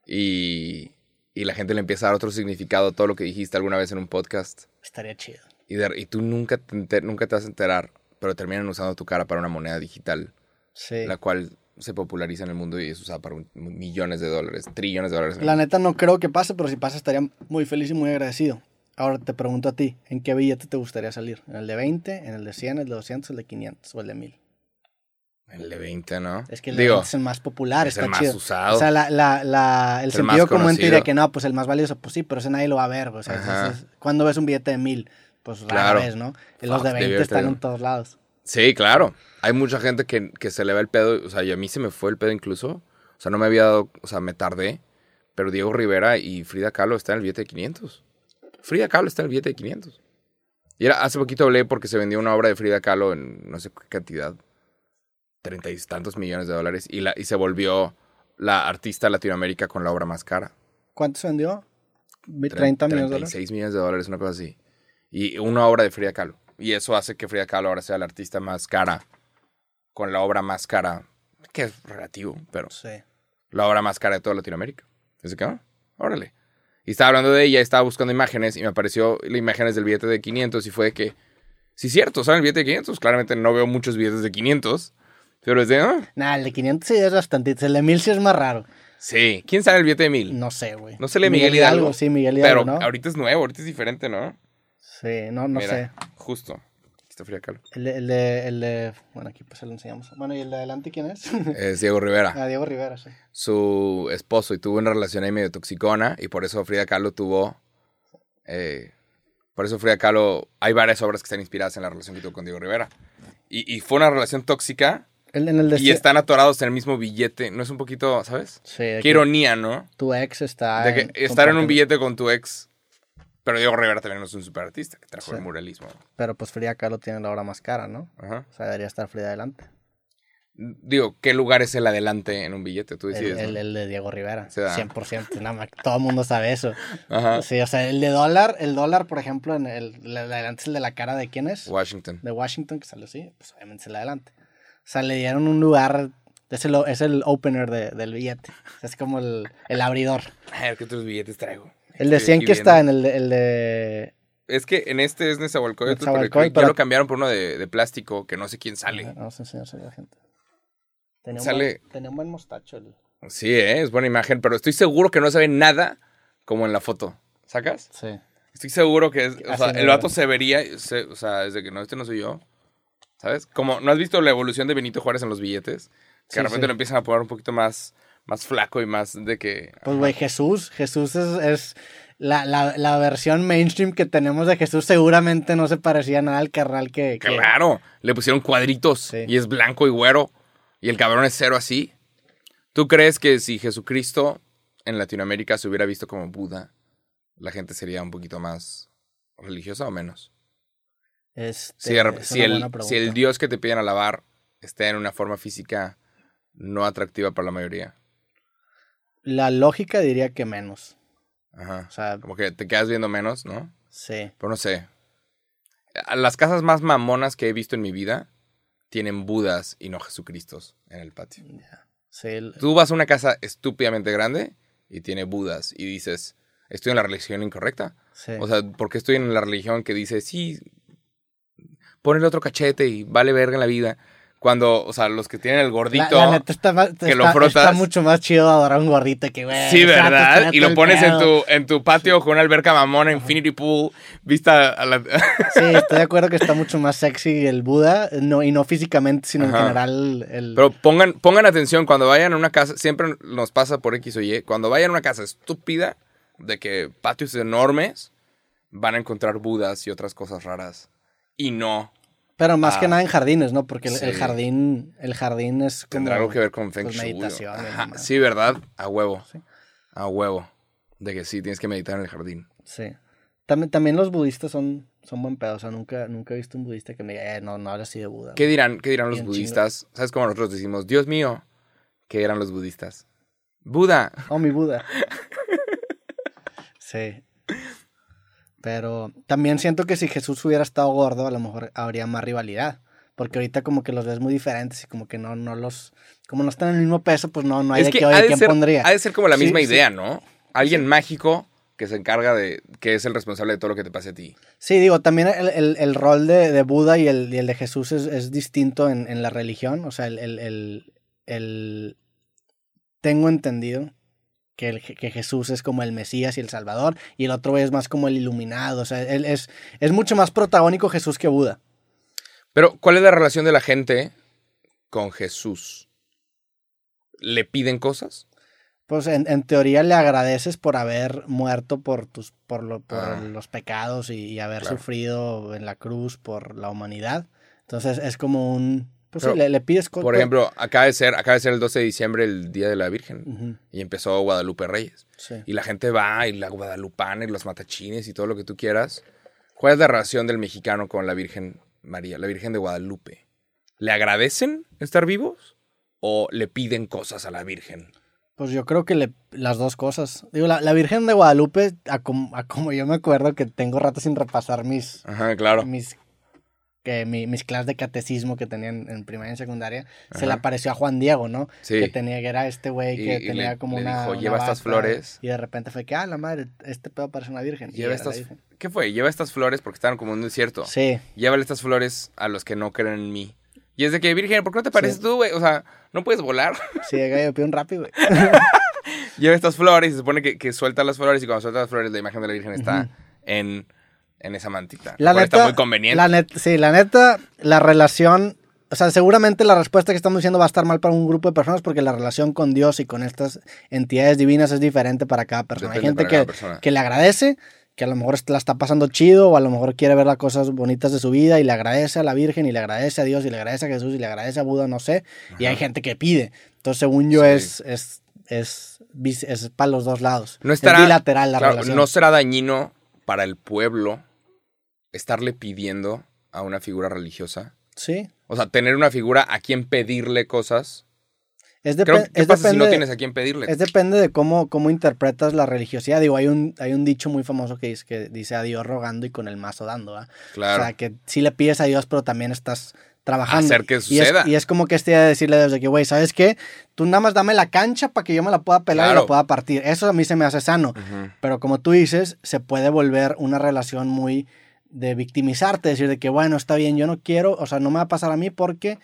y, y la gente le empieza a dar otro significado a todo lo que dijiste alguna vez en un podcast Estaría chido. Y, de- y tú nunca te, enter- nunca te vas a enterar, pero terminan usando tu cara para una moneda digital, Sí. la cual se populariza en el mundo y es usada para un- millones de dólares, trillones de dólares. en La neta no creo que pase, pero si pasa estaría muy feliz y muy agradecido. Ahora te pregunto a ti, ¿en qué billete te gustaría salir? ¿En el de 20, en el de 100, el de 200, el de 500 o el de 1000? El de 20, ¿no? Es que el de Digo, 20 es el más popular, es está el más chido. usado. O sea, la, la, la- el sentido común te diría que no, pues el más valioso, pues sí, pero ese nadie lo va a ver. O sea, Ajá. es- es- ¿cuándo ves un billete de 1000? Pues rara Claro. vez, ¿no? Y los de Fuck, 20 debió están en todos lados. Sí, claro. Hay mucha gente que, que se le va el pedo. O sea, y a mí se me fue el pedo incluso. O sea, no me había dado. O sea, me tardé. Pero Diego Rivera y Frida Kahlo están en el billete de 500. Frida Kahlo está en el billete de 500. Y era, hace poquito hablé porque se vendió una obra de Frida Kahlo en no sé qué cantidad. treinta y tantos millones de dólares y, la, y se volvió la artista Latinoamérica con la obra más cara. ¿Cuánto se vendió? 30 millones de dólares. 36 millones de dólares, una cosa así. Y una obra de Frida Kahlo. Y eso hace que Frida Kahlo ahora sea la artista más cara, con la obra más cara, que es relativo, pero Sí. la obra más cara de toda Latinoamérica. Así que, ah, órale. Y estaba hablando de ella, estaba buscando imágenes y me apareció las imágenes del billete de 500 y fue de que, sí, cierto, ¿saben el billete de 500? Claramente no veo muchos billetes de 500, pero es de, ah, Nah, el de 500 sí es bastante. El de 1000 sí es más raro. sí. ¿Quién sabe el billete de 1000? No sé, güey. No se lee Miguel, Hidalgo. Sí, Miguel Hidalgo, Pero ¿no? ahorita es nuevo, ahorita es diferente, ¿no? Sí, no, no Mira, sé. Justo. Aquí está Frida Kahlo. El el, de, el de- Bueno, aquí pues se lo enseñamos. Bueno, ¿y el de adelante quién es? Es Diego Rivera. ah, Diego Rivera, sí. su esposo y tuvo una relación ahí medio toxicona y por eso Frida Kahlo tuvo... eh, por eso Frida Kahlo... Hay varias obras que están inspiradas en la relación que tuvo con Diego Rivera. Y, y fue una relación tóxica en el y están atorados en el mismo billete. ¿No es un poquito, sabes? Sí, Qué ironía, ¿no? tu ex está... De que en- estar en un billete con tu ex... Pero Diego Rivera también no es un superartista que trajo Sí. el muralismo. Pero pues Frida Kahlo tiene la obra más cara, ¿no? Ajá. O sea, debería estar Frida adelante. Digo, ¿qué lugar es el adelante en un billete? Tú decides. el- ¿no? el de Diego Rivera. Se da. 100%. Nada más, todo el mundo sabe eso. Ajá. Sí, o sea, el de dólar, el dólar, por ejemplo, en el, el de adelante es el de la cara de quién es? Washington. De Washington, que salió así, pues obviamente es el de adelante. O sea, le dieron un lugar, es el, es el opener de- del billete. Es como el, el abridor. A ver, ¿qué otros billetes traigo? El de Estoy 100 aquí que está en el de, el de Es que en este es Nezahualcóyotl, pero ya lo cambiaron por uno de, de plástico que no sé quién sale. A enseñárselo a la gente. Tenía un, Sale- buen, tenía un buen mostacho. El... Sí, ¿eh? es buena imagen, pero estoy seguro que no se ve nada como en la foto. ¿Sacas? Sí. Estoy seguro que es, o sea, no el vato se vería, se- o sea, desde que no, este no soy yo. ¿Sabes? Como, ¿no has visto la evolución de Benito Juárez en los billetes? Que Sí, de repente sí. lo empiezan a poner un poquito más, más flaco y más de que... Pues, güey, Jesús, Jesús es, es la, la, la versión mainstream que tenemos de Jesús. Seguramente no se parecía nada al carnal que. que- Claro, le pusieron cuadritos Sí. y es blanco y güero y el cabrón es cero así. ¿Tú crees que si Jesucristo en Latinoamérica se hubiera visto como Buda, la gente sería un poquito más religiosa o menos? Este, Si, es si el, si el. Dios que te piden alabar está en una forma física no atractiva para la mayoría. La lógica diría que menos. Ajá. O sea, Como que te quedas viendo menos, ¿no? sí. Pero no sé. Las casas más mamonas que he visto en mi vida tienen Budas y no Jesucristos en el patio. sí el- Tú vas a una casa estúpidamente grande y tiene Budas y dices, estoy en la religión incorrecta. sí. O sea, ¿por qué estoy en la religión que dice, sí, pon el otro cachete y vale verga en la vida? Cuando, o sea, los que tienen el la, gordito... la neta está, más- que está- lo frotas. está mucho más chido adorar un gordito que, güey. Sí, ¿verdad? Y lo pones en tu, en tu patio con una alberca mamona, infinity pool, vista a la... Sí, estoy de acuerdo que está mucho más sexy el Buda. No, y no físicamente, sino en Ajá. general. El, Pero pongan, pongan atención, cuando vayan a una casa, siempre nos pasa por X o Y, cuando vayan a una casa estúpida, de que patios enormes, van a encontrar budas y otras cosas raras. Y no Pero más Ah. que nada en jardines, ¿no? Porque el, el Sí. jardín, el jardín es como... tendrá algo que ver con Feng pues, Shui. meditación, Ajá, ¿no? Sí, ¿verdad? A huevo. Sí. A huevo. De que sí, tienes que meditar en el jardín. Sí. También, también los budistas son, son buen pedo. O sea, nunca, nunca he visto un budista que me diga, eh, no, no hablas así de Buda. ¿Qué dirán, qué dirán los budistas? ¿Sabes cómo nosotros decimos, Dios mío? ¿Qué eran los budistas? Buda. Oh, mi Buda. sí. Pero también siento que si Jesús hubiera estado gordo, a lo mejor habría más rivalidad. Porque ahorita como que los ves muy diferentes y como que no, no los... Como no están en el mismo peso, pues no, no hay es de que ha oye, de, ¿quién ser, pondría? ha de ser como la Sí, misma sí. idea, ¿no? Alguien mágico que se encarga de, que es el responsable de todo lo que te pase a ti. Sí, digo, también el, el- el rol de, de Buda y el, y el de Jesús es, es distinto en, en la religión. O sea, el- tengo entendido que, el, que Jesús es como el Mesías y el Salvador, y el otro es más como el iluminado. O sea, él es, es mucho más protagónico Jesús que Buda. Pero, ¿cuál es la relación de la gente con Jesús? ¿Le piden cosas? Pues en, en teoría le agradeces por haber muerto por tus, por, lo- por Ah. los pecados y, y haber Claro. sufrido en la cruz por la humanidad. Entonces es como un. Pues Pero, sí, le, le pides cosas. Por ejemplo, acaba de ser, acaba de ser el 12 de diciembre el Día de la Virgen. Y empezó Guadalupe Reyes. sí. Y la gente va y la guadalupana y los matachines y todo lo que tú quieras. ¿Cuál es la relación del mexicano con la Virgen María, la Virgen de Guadalupe? ¿Le agradecen estar vivos? ¿O le piden cosas a la Virgen? Pues yo creo que le, las dos cosas. Digo, la, la Virgen de Guadalupe, a, com- a como yo me acuerdo que tengo rato sin repasar mis, Ajá, claro. mis, que mi- mis clases de catecismo que tenía en, primaria y en secundaria, se le apareció a Juan Diego, ¿no? Sí. Que tenía, que era este güey que y tenía le- como le una. dijo, una "Lleva estas bata", flores. Y de repente fue que, ah, la madre, este pedo parece una virgen. Lleva estas... virgen. ¿Qué fue? Lleva estas flores porque estaban como en un desierto. Sí. Llévale estas flores a los que no creen en mí. Y es de que, Virgen, ¿por qué no te pareces tú, güey? O sea, ¿no puedes volar? Sí, yo pido un rápido, güey. Lleva estas flores y se supone que, que suelta las flores y cuando suelta las flores la imagen de la Virgen está en, en esa mantita. La neta, está muy conveniente. La net- sí, la neta, la relación, o sea, seguramente la respuesta que estamos diciendo va a estar mal para un grupo de personas porque la relación con Dios y con estas entidades divinas es diferente para cada persona. Hay Depende gente para que, persona. que le agradece, que a lo mejor la está pasando chido o a lo mejor quiere ver las cosas bonitas de su vida y le agradece a la Virgen y le agradece a Dios y le agradece a Jesús y le agradece a Buda, no sé. Y hay Ajá. gente que pide. Entonces, según yo, Sí. es, es, es, es para los dos lados. No es estará, bilateral la claro, relación. no será dañino para el pueblo estarle pidiendo a una figura religiosa. Sí. O sea, tener una figura a quien pedirle cosas. Es, Creo, depe- ¿Qué es pasa si no depende- tienes a quien pedirle? Es depende de cómo, cómo interpretas la religiosidad. Digo, hay un, hay un dicho muy famoso que dice, que dice a Dios rogando y con el mazo dando, ¿va? claro. O sea, que sí le pides a Dios, pero también estás trabajando. Hacer que Y es, suceda. y es como que este día de decirle a Dios de que, güey, ¿sabes qué? Tú nada más dame la cancha para que yo me la pueda pelar y Claro. la pueda partir. Eso a mí se me hace sano. Pero como tú dices, se puede volver una relación muy de victimizarte, decir de que, bueno, está bien, yo no quiero, o sea, no me va a pasar a mí porque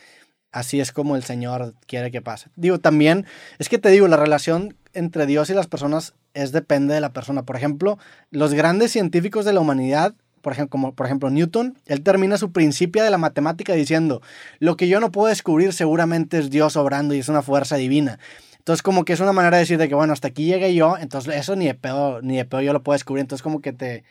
así es como el Señor quiere que pase. Digo, también, es que te digo, la relación entre Dios y las personas es depende de la persona. Por ejemplo, los grandes científicos de la humanidad, por ejemplo, como por ejemplo Newton, él termina su principio de la matemática diciendo, lo que yo no puedo descubrir seguramente es Dios obrando y es una fuerza divina. Entonces, como que es una manera de decir de que, bueno, hasta aquí llegué yo, entonces eso ni de pedo, ni de pedo yo lo puedo descubrir. Entonces, como que te,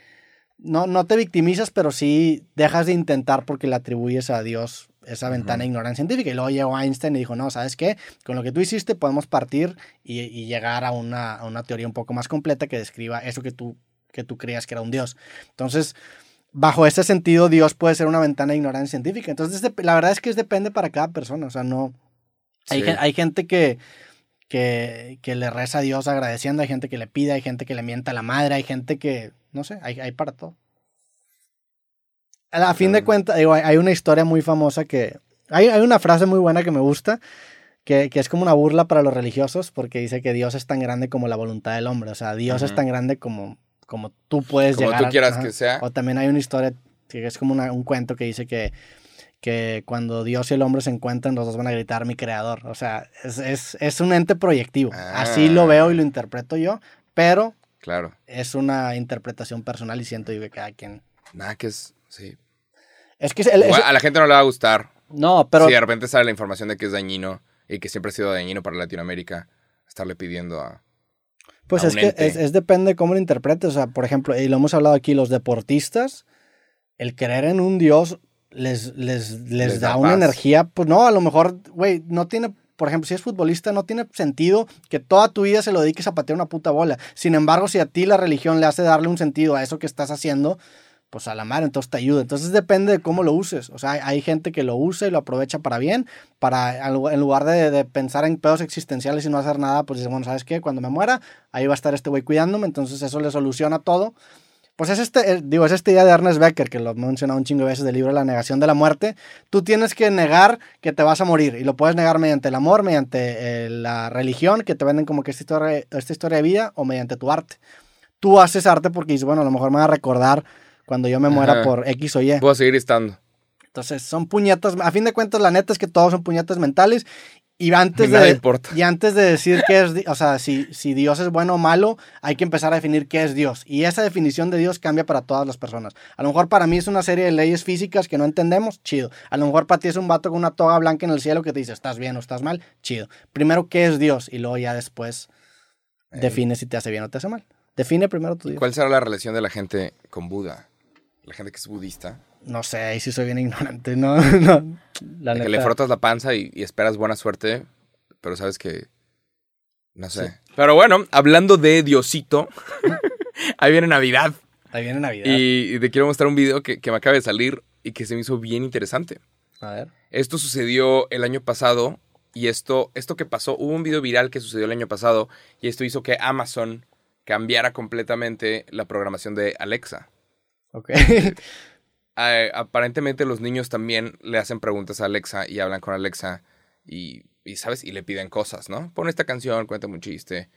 no, no te victimizas, pero sí dejas de intentar porque le atribuyes a Dios esa ventana de ignorancia científica. Y luego llegó Einstein y dijo, no, ¿sabes qué? Con lo que tú hiciste podemos partir y, y llegar a una, a una teoría un poco más completa que describa eso que tú, que tú creías que era un Dios. Entonces, bajo ese sentido, Dios puede ser una ventana de ignorancia científica. Entonces, la verdad es que es depende para cada persona. O sea, no... Hay, Sí. hay gente que, que, que le reza a Dios agradeciendo, hay gente que le pide, hay gente que le mienta a la madre, hay gente que, no sé, hay, hay para todo. A fin de cuentas, digo, hay- una historia muy famosa que, hay, hay una frase muy buena que me gusta, que, que es como una burla para los religiosos, porque dice que Dios es tan grande como la voluntad del hombre, o sea, Dios es tan grande como, como tú puedes Como llegar. tú quieras que sea. O también hay una historia que es como una- un cuento que dice que, que cuando Dios y el hombre se encuentran, los dos van a gritar mi creador. O sea, es, es, es un ente proyectivo. Así lo Ah. veo y lo interpreto yo, pero Claro. es una interpretación personal y siento yo que cada quien. Nada que es. Sí. Es que el- Igual es- a la gente no le va a gustar. no, pero si de repente sale la información de que es dañino y que siempre ha sido dañino para Latinoamérica, estarle pidiendo a. pues a es un que ente. es, es depende de cómo lo interpretes. O sea, por ejemplo, y lo hemos hablado aquí, los deportistas, el creer en un Dios les, les, les, Les da, da una energía. Pues no, a lo mejor, güey, no tiene. Por ejemplo, si es futbolista, no tiene sentido que toda tu vida se lo dediques a patear una puta bola. Sin embargo, si a ti la religión le hace darle un sentido a eso que estás haciendo, pues a la madre, entonces te ayuda. Entonces depende de cómo lo uses. O sea, hay, gente que lo usa y lo aprovecha para bien, para en lu- en lugar de, de pensar en pedos existenciales y no hacer nada, pues dice, bueno, ¿sabes qué? Cuando me muera, ahí va a estar este güey cuidándome, entonces eso le soluciona todo. Pues es este, eh, digo, es esta idea de Ernest Becker, que lo he mencionado un chingo de veces del libro La negación de la muerte. Tú tienes que negar que te vas a morir y lo puedes negar mediante el amor, mediante eh, la religión, que te venden como que esta historia, esta historia de vida, o mediante tu arte. Tú haces arte porque dices, bueno, a lo mejor me va a recordar cuando yo me muera Ajá. por X o Y. Puedo seguir estando. Entonces, son puñetas. A fin de cuentas, la neta es que todos son puñetas mentales. Y antes, Nada de, importa. y antes de decir qué es, o sea, si, si Dios es bueno o malo, hay que empezar a definir qué es Dios. Y esa definición de Dios cambia para todas las personas. A lo mejor para mí es una serie de leyes físicas que no entendemos, chido. A lo mejor para ti es un vato con una toga blanca en el cielo que te dice, estás bien o estás mal, chido. Primero, ¿qué es Dios? Y luego ya después Ey. define si te hace bien o te hace mal. Define primero tu Dios. ¿Cuál será la relación de la gente con Buda? La gente que es budista. No sé, ahí sí soy bien ignorante, no, no. La que le frotas la panza y, y esperas buena suerte, pero sabes que. No sé. Pero bueno, hablando de Diosito, ahí viene Navidad. Ahí viene Navidad. Y, y te quiero mostrar un video que, que me acaba de salir y que se me hizo bien interesante. A ver. Esto sucedió el año pasado y esto, esto que pasó, hubo un video viral que sucedió el año pasado y esto hizo que Amazon cambiara completamente la programación de Alexa. Ok. Eh, aparentemente los niños también le hacen preguntas a Alexa y hablan con Alexa y, ¿sabes? Y le piden cosas, ¿no? Pon esta canción, cuéntame un chiste,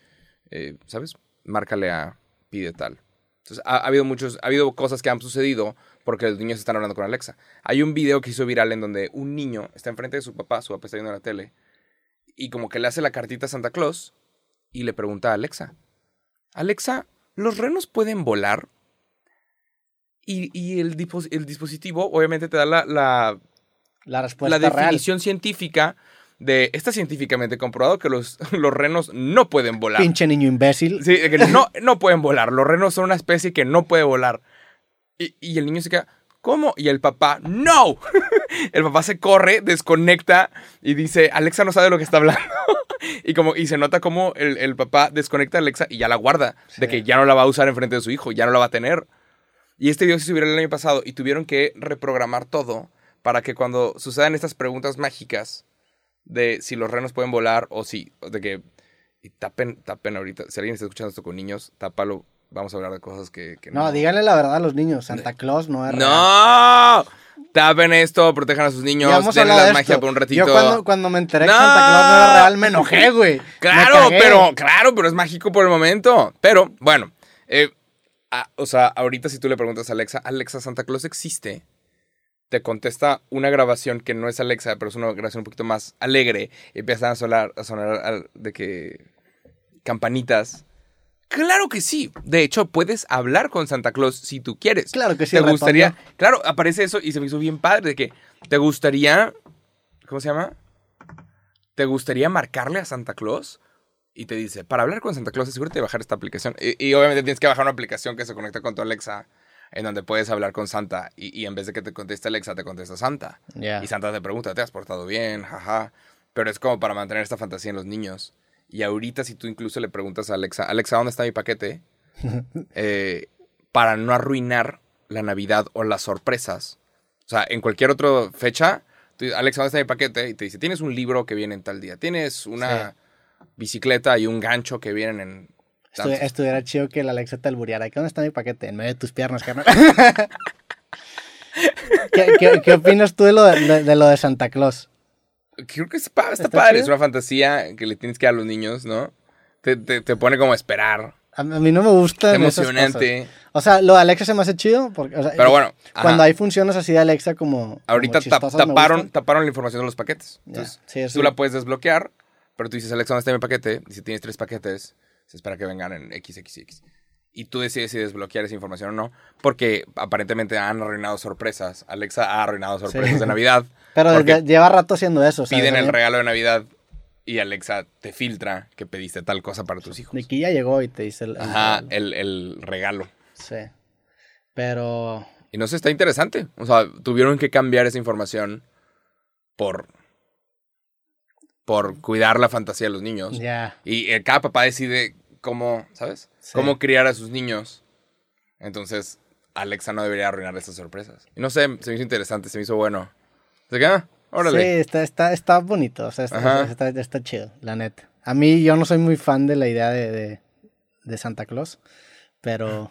eh, ¿sabes? Márcale a pide tal. Entonces, ha, ha, habido muchos, ha habido cosas que han sucedido porque los niños están hablando con Alexa. Hay un video que hizo viral en donde un niño está enfrente de su papá, su papá está viendo la tele, y como que le hace la cartita a Santa Claus y le pregunta a Alexa, Alexa, ¿los renos pueden volar? Y, y el, el, dispositivo obviamente te da la, la, la, respuesta la definición real. científica de está científicamente comprobado que los, los renos no pueden volar. Pinche niño imbécil. Sí, que no, no pueden volar. Los renos son una especie que no puede volar. Y, y el niño se queda, ¿cómo? Y el papá, ¡no! el papá se corre, desconecta y dice, Alexa no sabe lo que está hablando. y como y se nota como el, el, papá desconecta a Alexa y ya la guarda, sí. de que ya no la va a usar en frente de su hijo, ya no la va a tener. Y este video se subió el año pasado y tuvieron que reprogramar todo para que cuando sucedan estas preguntas mágicas de si los renos pueden volar o si, de que, y tapen, tapen ahorita, si alguien está escuchando esto con niños, tápalo, vamos a hablar de cosas que, que no. No, díganle la verdad a los niños, Santa Claus no es ¡No! Real. Tapen esto, protejan a sus niños, denle la magia por un ratito. Yo cuando, cuando me enteré no. que Santa Claus no era real me enojé, güey. Claro, pero, claro, pero es mágico por el momento. Pero, bueno, eh, a, o sea, ahorita si tú le preguntas a Alexa, Alexa, Santa Claus existe, te contesta una grabación que no es Alexa, pero es una grabación un poquito más alegre, y empiezan a sonar, a sonar de que campanitas. Claro que sí. De hecho, puedes hablar con Santa Claus si tú quieres. Claro que sí. Te gustaría. Claro, aparece eso y se me hizo bien padre de que te gustaría. ¿Cómo se llama? ¿Te gustaría marcarle a Santa Claus? Y te dice, para hablar con Santa Claus, asegúrate de bajar esta aplicación. Y, y, obviamente tienes que bajar una aplicación que se conecta con tu Alexa, en donde puedes hablar con Santa. Y, y en vez de que te conteste Alexa, te contesta Santa. Yeah. Y Santa te pregunta, ¿te has portado bien? Jaja. Pero es como para mantener esta fantasía en los niños. Y ahorita si tú incluso le preguntas a Alexa, Alexa, ¿dónde está mi paquete? eh, para no arruinar la Navidad o las sorpresas. O sea, en cualquier otra fecha, tú, Alexa, ¿dónde está mi paquete? Y te dice, tienes un libro que viene en tal día. Tienes una... Sí bicicleta y un gancho que vienen en. Estu estuviera chido que la Alexa te albureara. ¿Dónde está mi paquete? En medio de tus piernas, carnal. ¿Qué, qué, ¿Qué, opinas tú de lo de, de, de, lo de Santa Claus? Creo que está, está, padre. Chido? Es una fantasía que le tienes que dar a los niños, ¿no? Te, te, te pone como a esperar. A, mí no me gusta. emocionante. O sea, lo de Alexa se me hace chido. Porque, o sea, Pero bueno. Cuando ajá. hay funciones así de Alexa como. Ahorita como taparon, taparon la información de los paquetes. Entonces, yeah. sí, tú la puedes desbloquear pero tú dices, Alexa, ¿dónde está mi paquete? Y si tienes tres paquetes, se espera que vengan en XXX. Y tú decides si desbloquear esa información o no, porque aparentemente han arruinado sorpresas. Alexa ha arruinado sorpresas sí. de Navidad. Pero lleva rato haciendo eso. ¿sabes? Piden el regalo de Navidad y Alexa te filtra que pediste tal cosa para tus hijos. Que ya llegó y te dice el, Ajá, el, el regalo. Sí. Pero... Y no sé, está interesante. O sea, tuvieron que cambiar esa información por por cuidar la fantasía de los niños. Yeah. Y eh, cada papá decide cómo, ¿sabes? Sí. Cómo criar a sus niños. Entonces, Alexa no debería arruinar esas sorpresas. Y no sé, se me hizo interesante, se me hizo bueno. ¿Se queda? Órale. Sí, está, está, está bonito, o sea, está, está, está, chido, la neta. A mí, yo no soy muy fan de la idea de, de, de Santa Claus, pero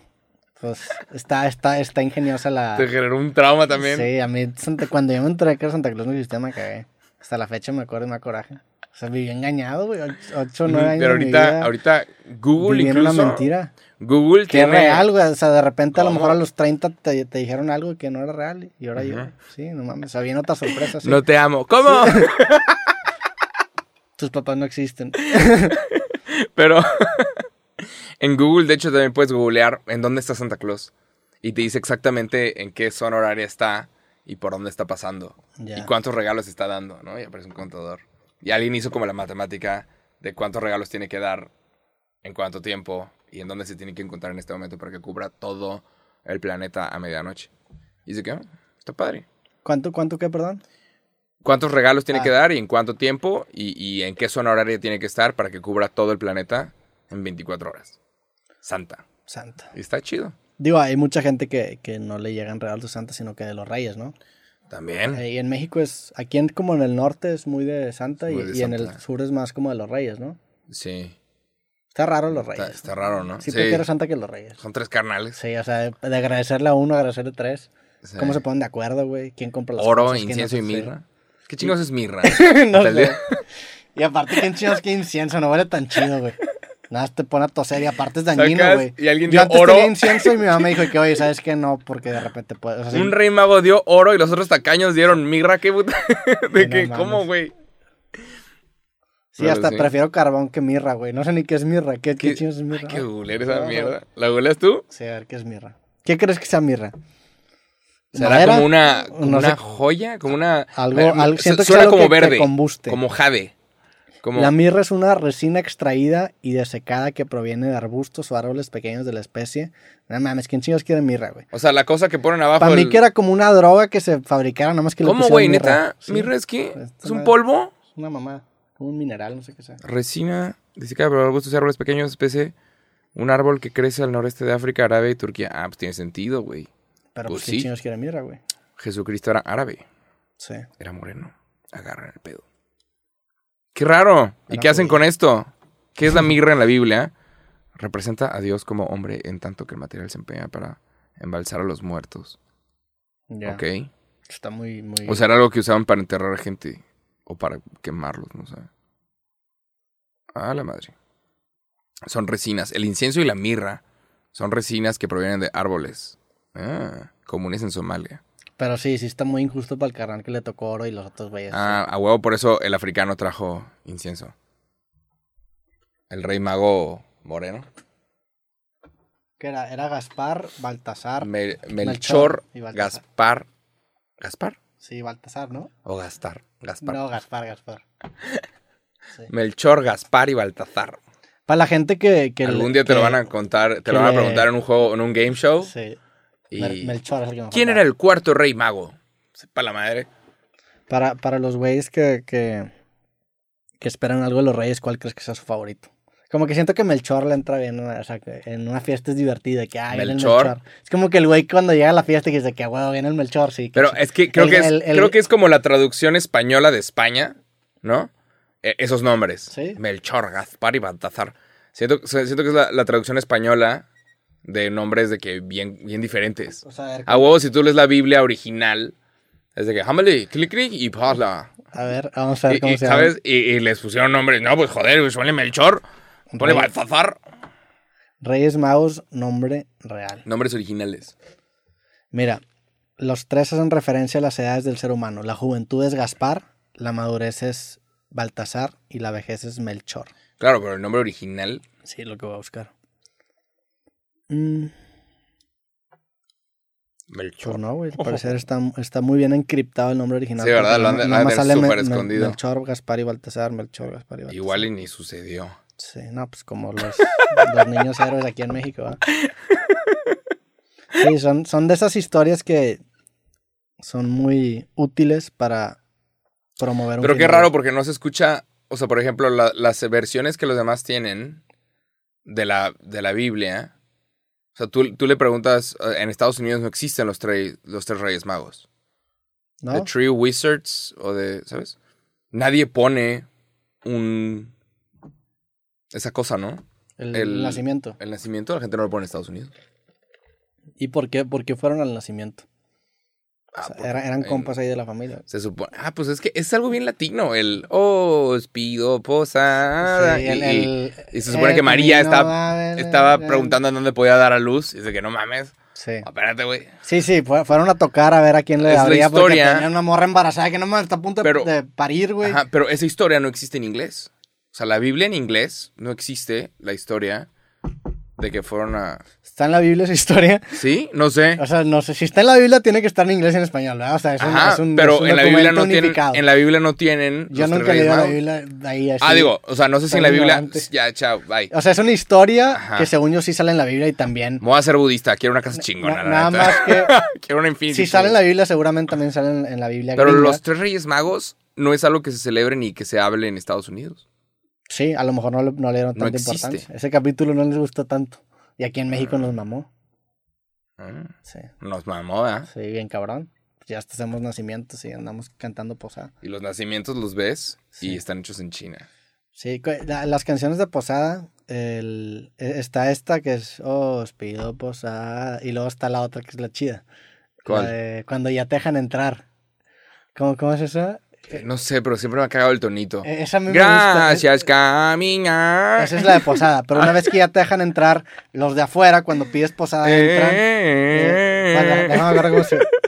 pues está, está, está ingeniosa la... ¿Te generó un trauma también? Sí, a mí, cuando yo me enteré que era Santa Claus no existía, me cagué. Hasta la fecha me acuerdo y me da coraje. O sea, viví engañado, güey. 8 o 9 años. Pero ahorita, ahorita Google incluso. una mentira. Google que tiene. es real, güey. O sea, de repente ¿Cómo? a lo mejor a los 30 te, te, dijeron algo que no era real. Y ahora uh -huh. yo. Sí, no mames. O sea, viene otra sorpresa. ¿sí? No te amo. ¿Cómo? Sí. Tus papás no existen. Pero en Google, de hecho, también puedes googlear en dónde está Santa Claus. Y te dice exactamente en qué zona horaria está y por dónde está pasando. Y cuántos regalos está dando, ¿no? Y aparece un contador. Y alguien hizo como la matemática de cuántos regalos tiene que dar en cuánto tiempo y en dónde se tiene que encontrar en este momento para que cubra todo el planeta a medianoche. Y dice que oh, está padre. ¿Cuánto, cuánto qué, perdón? ¿Cuántos regalos tiene ah. que dar y en cuánto tiempo y, y en qué zona horaria tiene que estar para que cubra todo el planeta en 24 horas? Santa. Santa. Y está chido. Digo, hay mucha gente que, que no le llegan regalos de Santa, sino que de los reyes, ¿no? También. Eh, y en México es, aquí en, como en el norte es muy de Santa, y, de y en el sur es más como de los Reyes, ¿no? Sí. Está raro los Reyes. está raro, ¿no? Sí, prefiero Santa que los Reyes. Son tres carnales. Sí, o sea, de, de agradecerle a uno, agradecerle a tres. Sí. ¿Cómo se ponen de acuerdo, güey? ¿Quién compra las Oro, incienso y mirra. ¿Qué chingos es mirra? no sé. Y aparte, ¿quién chingados que incienso? No huele tan chido, güey. Nada, te pone a toser y aparte es dañino, güey. y alguien Yo dio antes oro. tenía incienso y mi mamá me dijo que, oye, ¿sabes qué? No, porque de repente puede... O sea, sí, Un rey mago dio oro y los otros tacaños dieron mirra. ¿Qué puta? ¿De no mames. ¿Cómo, güey? sí, Pero hasta sí. prefiero carbón que mirra, güey. No sé ni qué es mirra. ¿Qué, qué ¿Qué- es mirra? Ay, qué gulera esa No, mierda. ¿La guleas tú? Sí, a ver, ¿qué es mirra? ¿Qué crees que sea mirra? ¿Será ¿Madera? como una, como No una sé. joya? Como una... Algo- algo- siento suena como que verde. combuste. Como jade. La mirra es una resina extraída y desecada que proviene de arbustos o árboles pequeños de la especie. No mames, ¿quién chingos quiere mirra, güey? O sea, la cosa que ponen abajo Para mí que era como una droga que se fabricara, nada más que le ¿Cómo, güey? ¿Neta? Sí, ¿Mirra es qué? ¿Es un polvo? Es una mamá, como un mineral, no sé qué sea. Resina, desecada por arbustos y árboles pequeños, especie... Un árbol que crece al noreste de África, Arabia y Turquía. Ah, pues tiene sentido, güey. Pero Pues pues, ¿quién sí. chingos quiere mirra, güey? Jesucristo era árabe. Sí. Era moreno. Agarran el pedo. Qué raro. ¿Y qué hacen con esto? ¿Qué es la mirra en la Biblia? Representa a Dios como hombre en tanto que el material se empeña para embalsar a los muertos. Ya. ¿Ok? Está muy, muy... O sea, era algo que usaban para enterrar a gente. O para quemarlos, no sé. Ah, la madre. Son resinas. El incienso y la mirra son resinas que provienen de árboles. Ah, comunes en Somalia. Pero sí, sí está muy injusto para el carnal que le tocó oro y los otros güeyes. Ah, a huevo, por eso el africano trajo incienso. El rey mago moreno. Que era, era Gaspar, Baltasar. Mel- Melchor Melchor, y Baltasar. Gaspar. ¿Gaspar? Sí, Baltasar, ¿no? ¿O Gastar? Gaspar. No, Gaspar, Gaspar. Melchor, Gaspar y Baltazar. Para la gente que... que Algún día te lo van a contar, te lo van a preguntar en un juego, en un game show. Sí. Y... Mel- Melchor es el que me ¿Quién era el cuarto rey mago? Para la madre. Para, para los güeyes que, que, que esperan algo de los reyes, ¿cuál crees que sea su favorito? Como que siento que Melchor le entra bien, o sea, que en una fiesta es divertida, que ah, viene el Melchor. Melchor. Es como que el güey cuando llega a la fiesta y dice que, huevo, viene el Melchor, sí. que Pero sí. es que creo, El- que es, el- el- creo que es como la traducción española de España, ¿no? E- esos nombres. Sí. Melchor, Gaspar y Baltazar. Siento, siento que es la, la traducción española de nombres de que bien, bien diferentes. O sea, a ver, A huevo, si tú lees la Biblia original, es de que Hameli, clic, clic y pasla. a ver, vamos a ver cómo y, se llama. ¿Sabes? Y, y les pusieron nombres. No, pues joder, pues ponle Melchor, ponle Rey. Reyes Magos, nombre real. Nombres originales. Mira, los tres hacen referencia a las edades del ser humano. La juventud es Gaspar, la madurez es Baltasar y la vejez es Melchor. Claro, pero el nombre original. Sí, lo que voy a buscar. Mm, Melchor. pues no, güey. Al parecer está, está muy bien encriptado el nombre original. Sí, ¿verdad? Lo han de- nada lo han más sale escondido. Melchor, Gaspar y Baltasar, Melchor, Gaspar y Baltasar. Igual y ni sucedió. Sí, no, pues como los, los niños héroes aquí en México. Sí, son, son de esas historias que son muy útiles para promover un Pero qué raro porque no se escucha, o sea, por ejemplo, la- las versiones que los demás tienen de la, de la Biblia. O sea, tú, tú le preguntas, eh, en Estados Unidos no existen los, tre- los tres reyes magos. ¿no? De Tree Wizards o de, ¿sabes? Nadie pone un... Esa cosa, ¿no? El, el- nacimiento. El nacimiento, la gente no lo pone en Estados Unidos. ¿Y por qué? ¿Por qué fueron al nacimiento? O Ah, sea, eran en- compas ahí de la familia. Se supone. Ah, pues es que es algo bien latino. El. Oh, os pido posada. Sí, y, el- y- el- y se supone el que María camino estaba, va a ver- estaba preguntando en dónde podía dar a luz. Y dice que no mames. Sí. Espérate, güey. Sí, sí, fue- fueron a tocar a ver a quién le Es la porque historia. tenía una morra embarazada que no me está a punto Pero- de parir, güey. Ajá, pero esa historia no existe en inglés. O sea, la Biblia en inglés no existe la historia de que fueron a. Está en la Biblia esa historia. ¿Sí? No sé. O sea, no sé, si está en la Biblia tiene que estar en inglés y en español, ¿verdad? O sea, es un, Ajá, es un- pero es un en la Biblia no tienen. En la Biblia no tienen. Yo nunca reyes la. Biblia de ahí así. Ah, digo, o sea, no sé si en la Biblia. Ya, chao, bye. O sea, es una historia Ajá. que según yo sí sale en la Biblia y también. Me voy a ser budista. Quiero una casa chingona. Na- nada más que Quiero una Infinity. si sale en la Biblia, seguramente también sale en, en la Biblia. Pero gringa. los tres reyes magos no es algo que se celebre ni que se hable en Estados Unidos. Sí, a lo mejor no, le- no le dieron No tanta existe. importancia. Ese capítulo no les gustó tanto. Y aquí en México nos mamó. Ah, Sí, Nos mamó, ¿eh? sí, bien cabrón. ya hasta hacemos nacimientos y andamos cantando posada. Y los nacimientos los ves Sí. y están hechos en China. Sí, la- las canciones de posada, el, e- está esta que es, oh, os pido posada, y luego está la otra que es la chida. La ¿Cuál? de cuando ya te dejan entrar. ¿Cómo, cómo es eso? Eh, No sé, pero siempre me ha cagado el tonito. Eh, Esa a mí me gusta. Gracias, caminar. Esa es la de posada, pero una vez que ya te dejan entrar, los de afuera, cuando pides posada, entran. eh,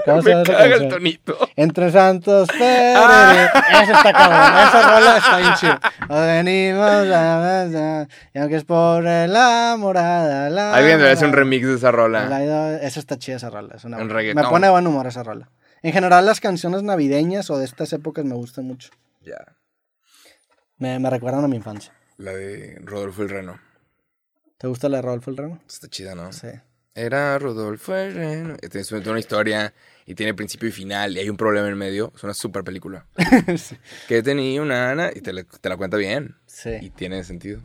Me caga el tonito. Entre santos. Ah. Esa está cabrón, esa rola está bien chida. Venimos a... Y aunque es por la morada, la Alguien debe hacer un remix de esa rola. la- Esa está chida esa rola. Es una Un reggaetón. Me pone de buen humor esa rola. En general, las canciones navideñas o de estas épocas me gustan mucho. Ya. Me, me recuerdan a mi infancia. La de Rodolfo el Reno. ¿Te gusta la de Rodolfo el Reno? Está chida, ¿no? Sí. Era Rodolfo el Reno. Tiene tiene una historia y tiene principio y final y hay un problema en medio. Es una super película. sí. Que tenía una Ana y te la, te la cuenta bien. Sí. Y tiene sentido.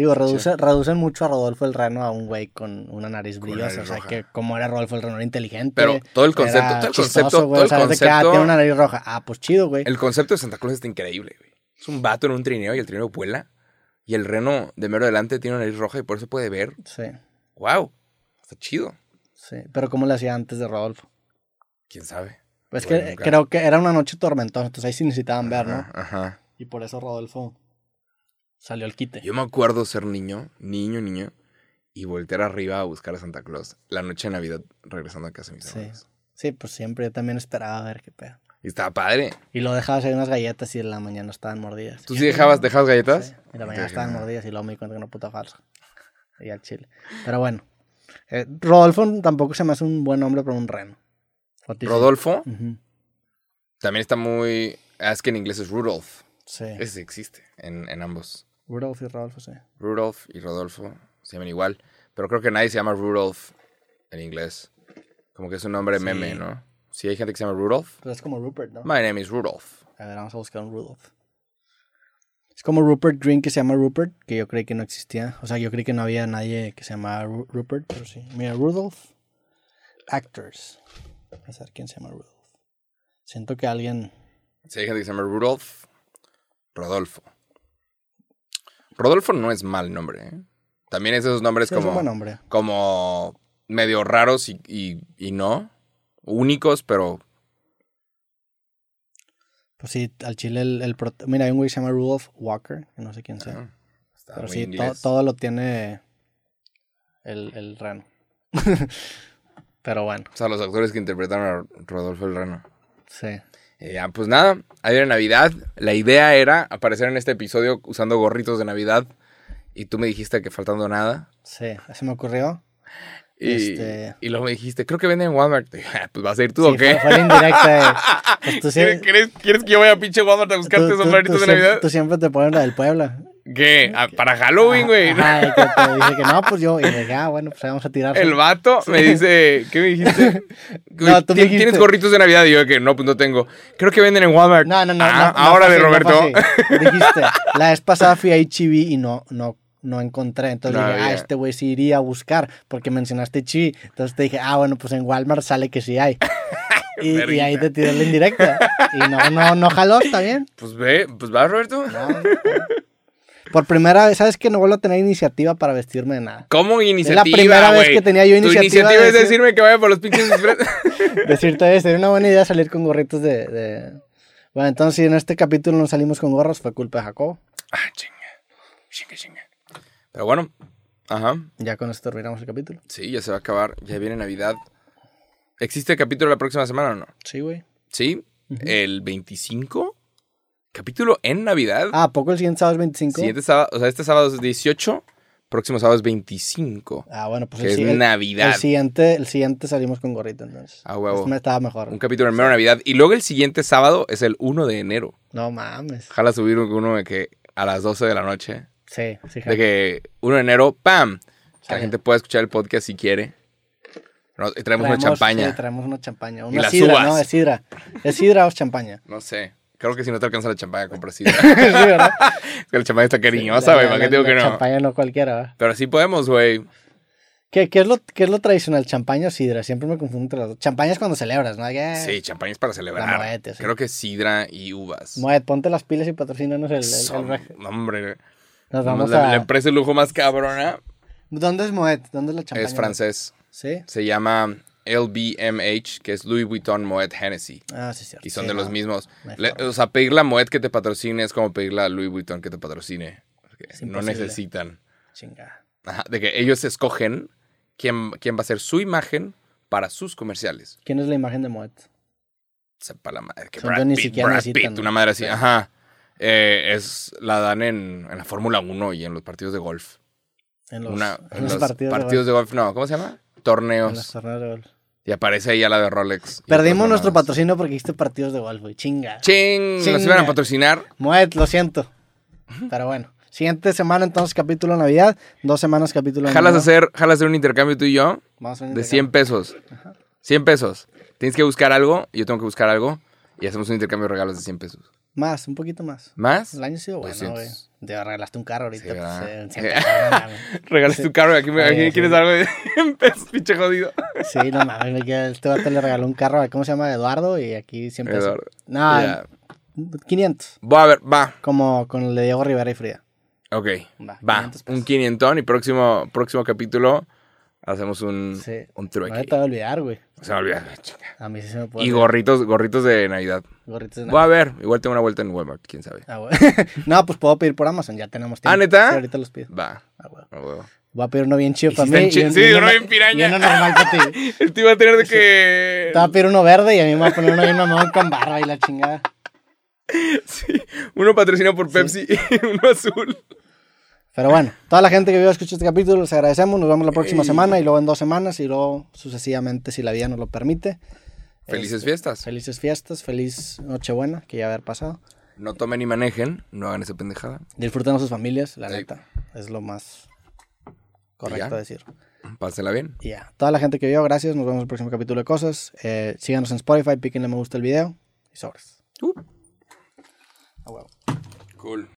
Digo, reduce, reducen mucho a Rodolfo el Reno a un güey con una nariz Con brillosa. nariz o sea, roja. que como era Rodolfo el Reno, era inteligente. Pero todo el concepto, todo el chistoso, concepto, güey, todo o sea, el de que, ah, concepto- tiene una nariz roja. Ah, pues chido, güey. El concepto de Santa Claus está increíble, güey. Es un vato en un trineo y el trineo vuela. Y el reno de mero adelante tiene una nariz roja y por eso puede ver. Sí, ¡Wow! Está chido. sí. Pero ¿cómo le hacía antes de Rodolfo? ¿Quién sabe? Pues Bueno, que nunca. creo que era una noche tormentosa, entonces ahí sí necesitaban ver, ¿no? Ajá. Y por eso Rodolfo salió al quite. Yo me acuerdo ser niño, niño, niño, y voltear arriba a buscar a Santa Claus la noche de Navidad regresando a casa de mis Sí. Sí, pues siempre yo también esperaba ver qué pedo. Y estaba padre. Y lo dejabas ahí unas galletas y en la mañana estaban mordidas. ¿Tú sí dejabas, dejabas galletas? Sí, en la mañana estaban mordidas y luego me di cuenta que no puta falsa. Y al chile. Pero bueno. Eh, Rodolfo tampoco se me hace un buen nombre para un reno. ¿O a? Rodolfo también está muy... ah, Es que en inglés es Rudolph. Sí. Ese existe en, en ambos. Rudolf y Rodolfo, sí. Rudolph y Rodolfo se llaman igual. Pero creo que nadie se llama Rudolph en inglés. Como que es un nombre Sí. meme, ¿no? Sí, hay gente que se llama Rudolph. Pero es como Rupert, ¿no? My name is Rudolph. A ver, vamos a buscar un Rudolph. Es como Rupert Green que se llama Rupert, que yo creí que no existía. O sea, yo creí que no había nadie que se llamaba Ru- Rupert, pero sí. Mira, Rudolph. Actors. Vamos a ver quién se llama Rudolph. Siento que alguien. Sí, hay gente que se llama Rudolph. Rodolfo. Rodolfo no es mal nombre, ¿eh? También es esos nombres Sí, es un como, buen nombre. como medio raros y, y, y no. Únicos, pero Pues sí, al chile el, el prot- Mira, hay un güey que se llama Rudolph Walker, que no sé quién sea. ah, está pero sí, to- todo lo tiene el, el reno. pero bueno, O sea, los actores que interpretaron a Rodolfo el Reno. sí. Eh, ya, pues nada, ayer en Navidad. La idea era aparecer en este episodio usando gorritos de Navidad. Y tú me dijiste que faltando nada. Sí, se me ocurrió. Y, Este- y luego me dijiste, creo que venden en Walmart. "Ah, pues vas a ir tú Sí, o qué. Fue, fue indirecta. de, pues ¿Quieres, quieres, que yo vaya a pinche Walmart a buscarte tú- esos gorritos de siempre- Navidad? Tú siempre te pones la del Puebla. ¿Qué? Ah, para Halloween, güey. Ajá, y que te dice que no, pues yo. Y dije, ah, bueno, pues vamos a tirar. El vato me dice, ¿qué me dijiste? No, tú me "¿Tien- dijiste- ¿Tienes gorritos de Navidad? Y yo que no, pues no tengo. Creo que venden en Walmart. No, no, no. Ah, no, no ahora de no fue Roberto. así. Dijiste, la vez pasada fui a HB y no, no, no encontré. Entonces No dije, ah, este güey sí iría a buscar porque mencionaste chi. Entonces te dije, ah, bueno, pues en Walmart sale que sí hay. y, y ahí te tiré la indirecta. Y no, no, no jaló, está bien. Pues ve, pues va, Roberto. No, Por primera vez, ¿sabes que No vuelvo a tener iniciativa para vestirme de nada. ¿Cómo iniciativa, primera vez que tenía yo Tu iniciativa iniciativa de es decir- decirme que vaya por los pinches. Decirte, sería una buena idea salir con gorritos de, de- Bueno, entonces si en este capítulo no salimos con gorros, fue culpa de Jacobo. ah, chinga. Chinga, chinga. Pero bueno, ajá. Ya con esto terminamos el capítulo. Sí, ya se va a acabar. Ya viene Navidad. ¿Existe capítulo la próxima semana o no? Sí, güey. Sí. El 25. Capítulo en Navidad. Ah, ¿a poco el siguiente sábado es 25? Siguiente sábado, o sea, este sábado es 18. Próximo sábado es 25. Ah, bueno, pues que el, es el- Navidad. el siguiente, el siguiente salimos con gorrito, entonces. Ah, huevo. Este estaba mejor. Un capítulo en mero Navidad. Y luego el siguiente sábado es el 1 de enero. No mames. Ojalá subir uno de que a las 12 de la noche. Sí, sí, De que 1 de enero, ¡pam! Que la gente pueda escuchar el podcast si quiere. No, traemos, una champaña. Sí, traemos una champaña. Y las uvas. ¿no? Es sidra. ¿Es sidra o champaña? No sé. Creo que si no te alcanza la champaña, compras sidra. sí, ¿verdad? es que la champaña está cariñosa, güey. La- ¿Para la- qué digo que no? champaña no cualquiera, ¿verdad? Pero sí podemos, güey. ¿Qué, qué es lo, ¿Qué es lo tradicional? ¿Champaña o sidra? Siempre me confundo entre las dos. Champaña es cuando celebras, ¿no? Que- Sí, champaña es para celebrar. La Moet, sí. Creo que sidra y uvas. Moet, ponte las pilas y patrocínanos el, el- el Son- no, hombre. Nos vamos la, a... la empresa de lujo más cabrona ¿Dónde es Moet? ¿Dónde es la champaña? es francés. ¿Sí? Se llama LVMH, que es Louis Vuitton Moet Hennessy. Ah, sí, cierto. Y son Sí, de los mismos. Le- o sea, pedir la Moet que te patrocine es como pedirle a Louis Vuitton que te patrocine. No necesitan. Chinga. Ajá, de que ellos escogen quién, quién va a ser su imagen para sus comerciales. ¿Quién es la imagen de Moet? Sepa la madre. Que Brad ni siquiera Brad Pitt, una madre así. Sí. Ajá. Eh, es, la dan en, en la Fórmula 1 y en los partidos de golf. En los, Una- en en los los partidos, partidos, de de, golf. No, ¿cómo se llama? golf. En los Torneos. torneos de golf. Y aparece ahí a la de Rolex. Perdimos otras nuestro patrocinio porque hiciste partidos de golf, güey. Chinga. Ching, Chinga. nos iban a patrocinar. Moet, lo siento. Pero bueno. Siguiente semana, entonces, capítulo de Navidad. Dos semanas, capítulo de Jalas Navidad. hacer, jalas hacer un intercambio tú y yo Vamos a hacer un de 100 intercambio. pesos. 100 pesos. Tienes que buscar algo, yo tengo que buscar algo, y hacemos un intercambio de regalos de 100 pesos. Más, un poquito más. ¿Más? El año ha sido bueno, 200. güey. Te regalaste un carro ahorita. Sí, pues, eh, en 100 pesos, no mames. Regalas tu carro y aquí, me, Sí, aquí sí. quieres algo de 100 pesos, pinche jodido. Sí, no mames, este vato le regaló un carro, ¿cómo se llama? Eduardo, y aquí siempre... Eduardo. No, Ya. 500, Voy a ver, va. como con el de Diego Rivera y Frida. Ok. Va, Va. 500. Un quinientón y próximo, próximo capítulo hacemos un, Sí. un No trueque. te voy a olvidar, güey. Se me olvida. chinga. A mí sí se me puede Y olvidar. gorritos, gorritos de Navidad. Gorritos de Voy a ver. Igual tengo una vuelta en Walmart, quién sabe. Ah, güey. no, pues puedo pedir por Amazon, ya tenemos tiempo. ¿Ah, neta? Sí, ahorita los pido. Va. Ah, güey. a huevo. Voy a pedir uno bien chido Y para mí. chi- un- sí, y uno bien piraña. Y uno normal para ti. El tío va a tener de que. Te voy a pedir uno verde y a mí me va a poner uno bien mamón con barba y la chingada. Sí, uno patrocinado por Pepsi y uno azul. Pero bueno, toda la gente que vio escuchó este capítulo, les agradecemos. Nos vemos la próxima semana y luego en dos semanas y luego sucesivamente, si la vida nos lo permite. Felices Este, fiestas. Felices fiestas, feliz Nochebuena, que ya haber pasado. No tomen ni manejen, no hagan esa pendejada. Disfruten a sus familias, la Sí. neta. Es lo más correcto decir. Pásenla bien. Y ya. Toda la gente que vio, gracias. Nos vemos en el próximo capítulo de cosas. Eh, síganos en Spotify, píquenle me gusta el video y sobres. Uh. A huevo. Cool.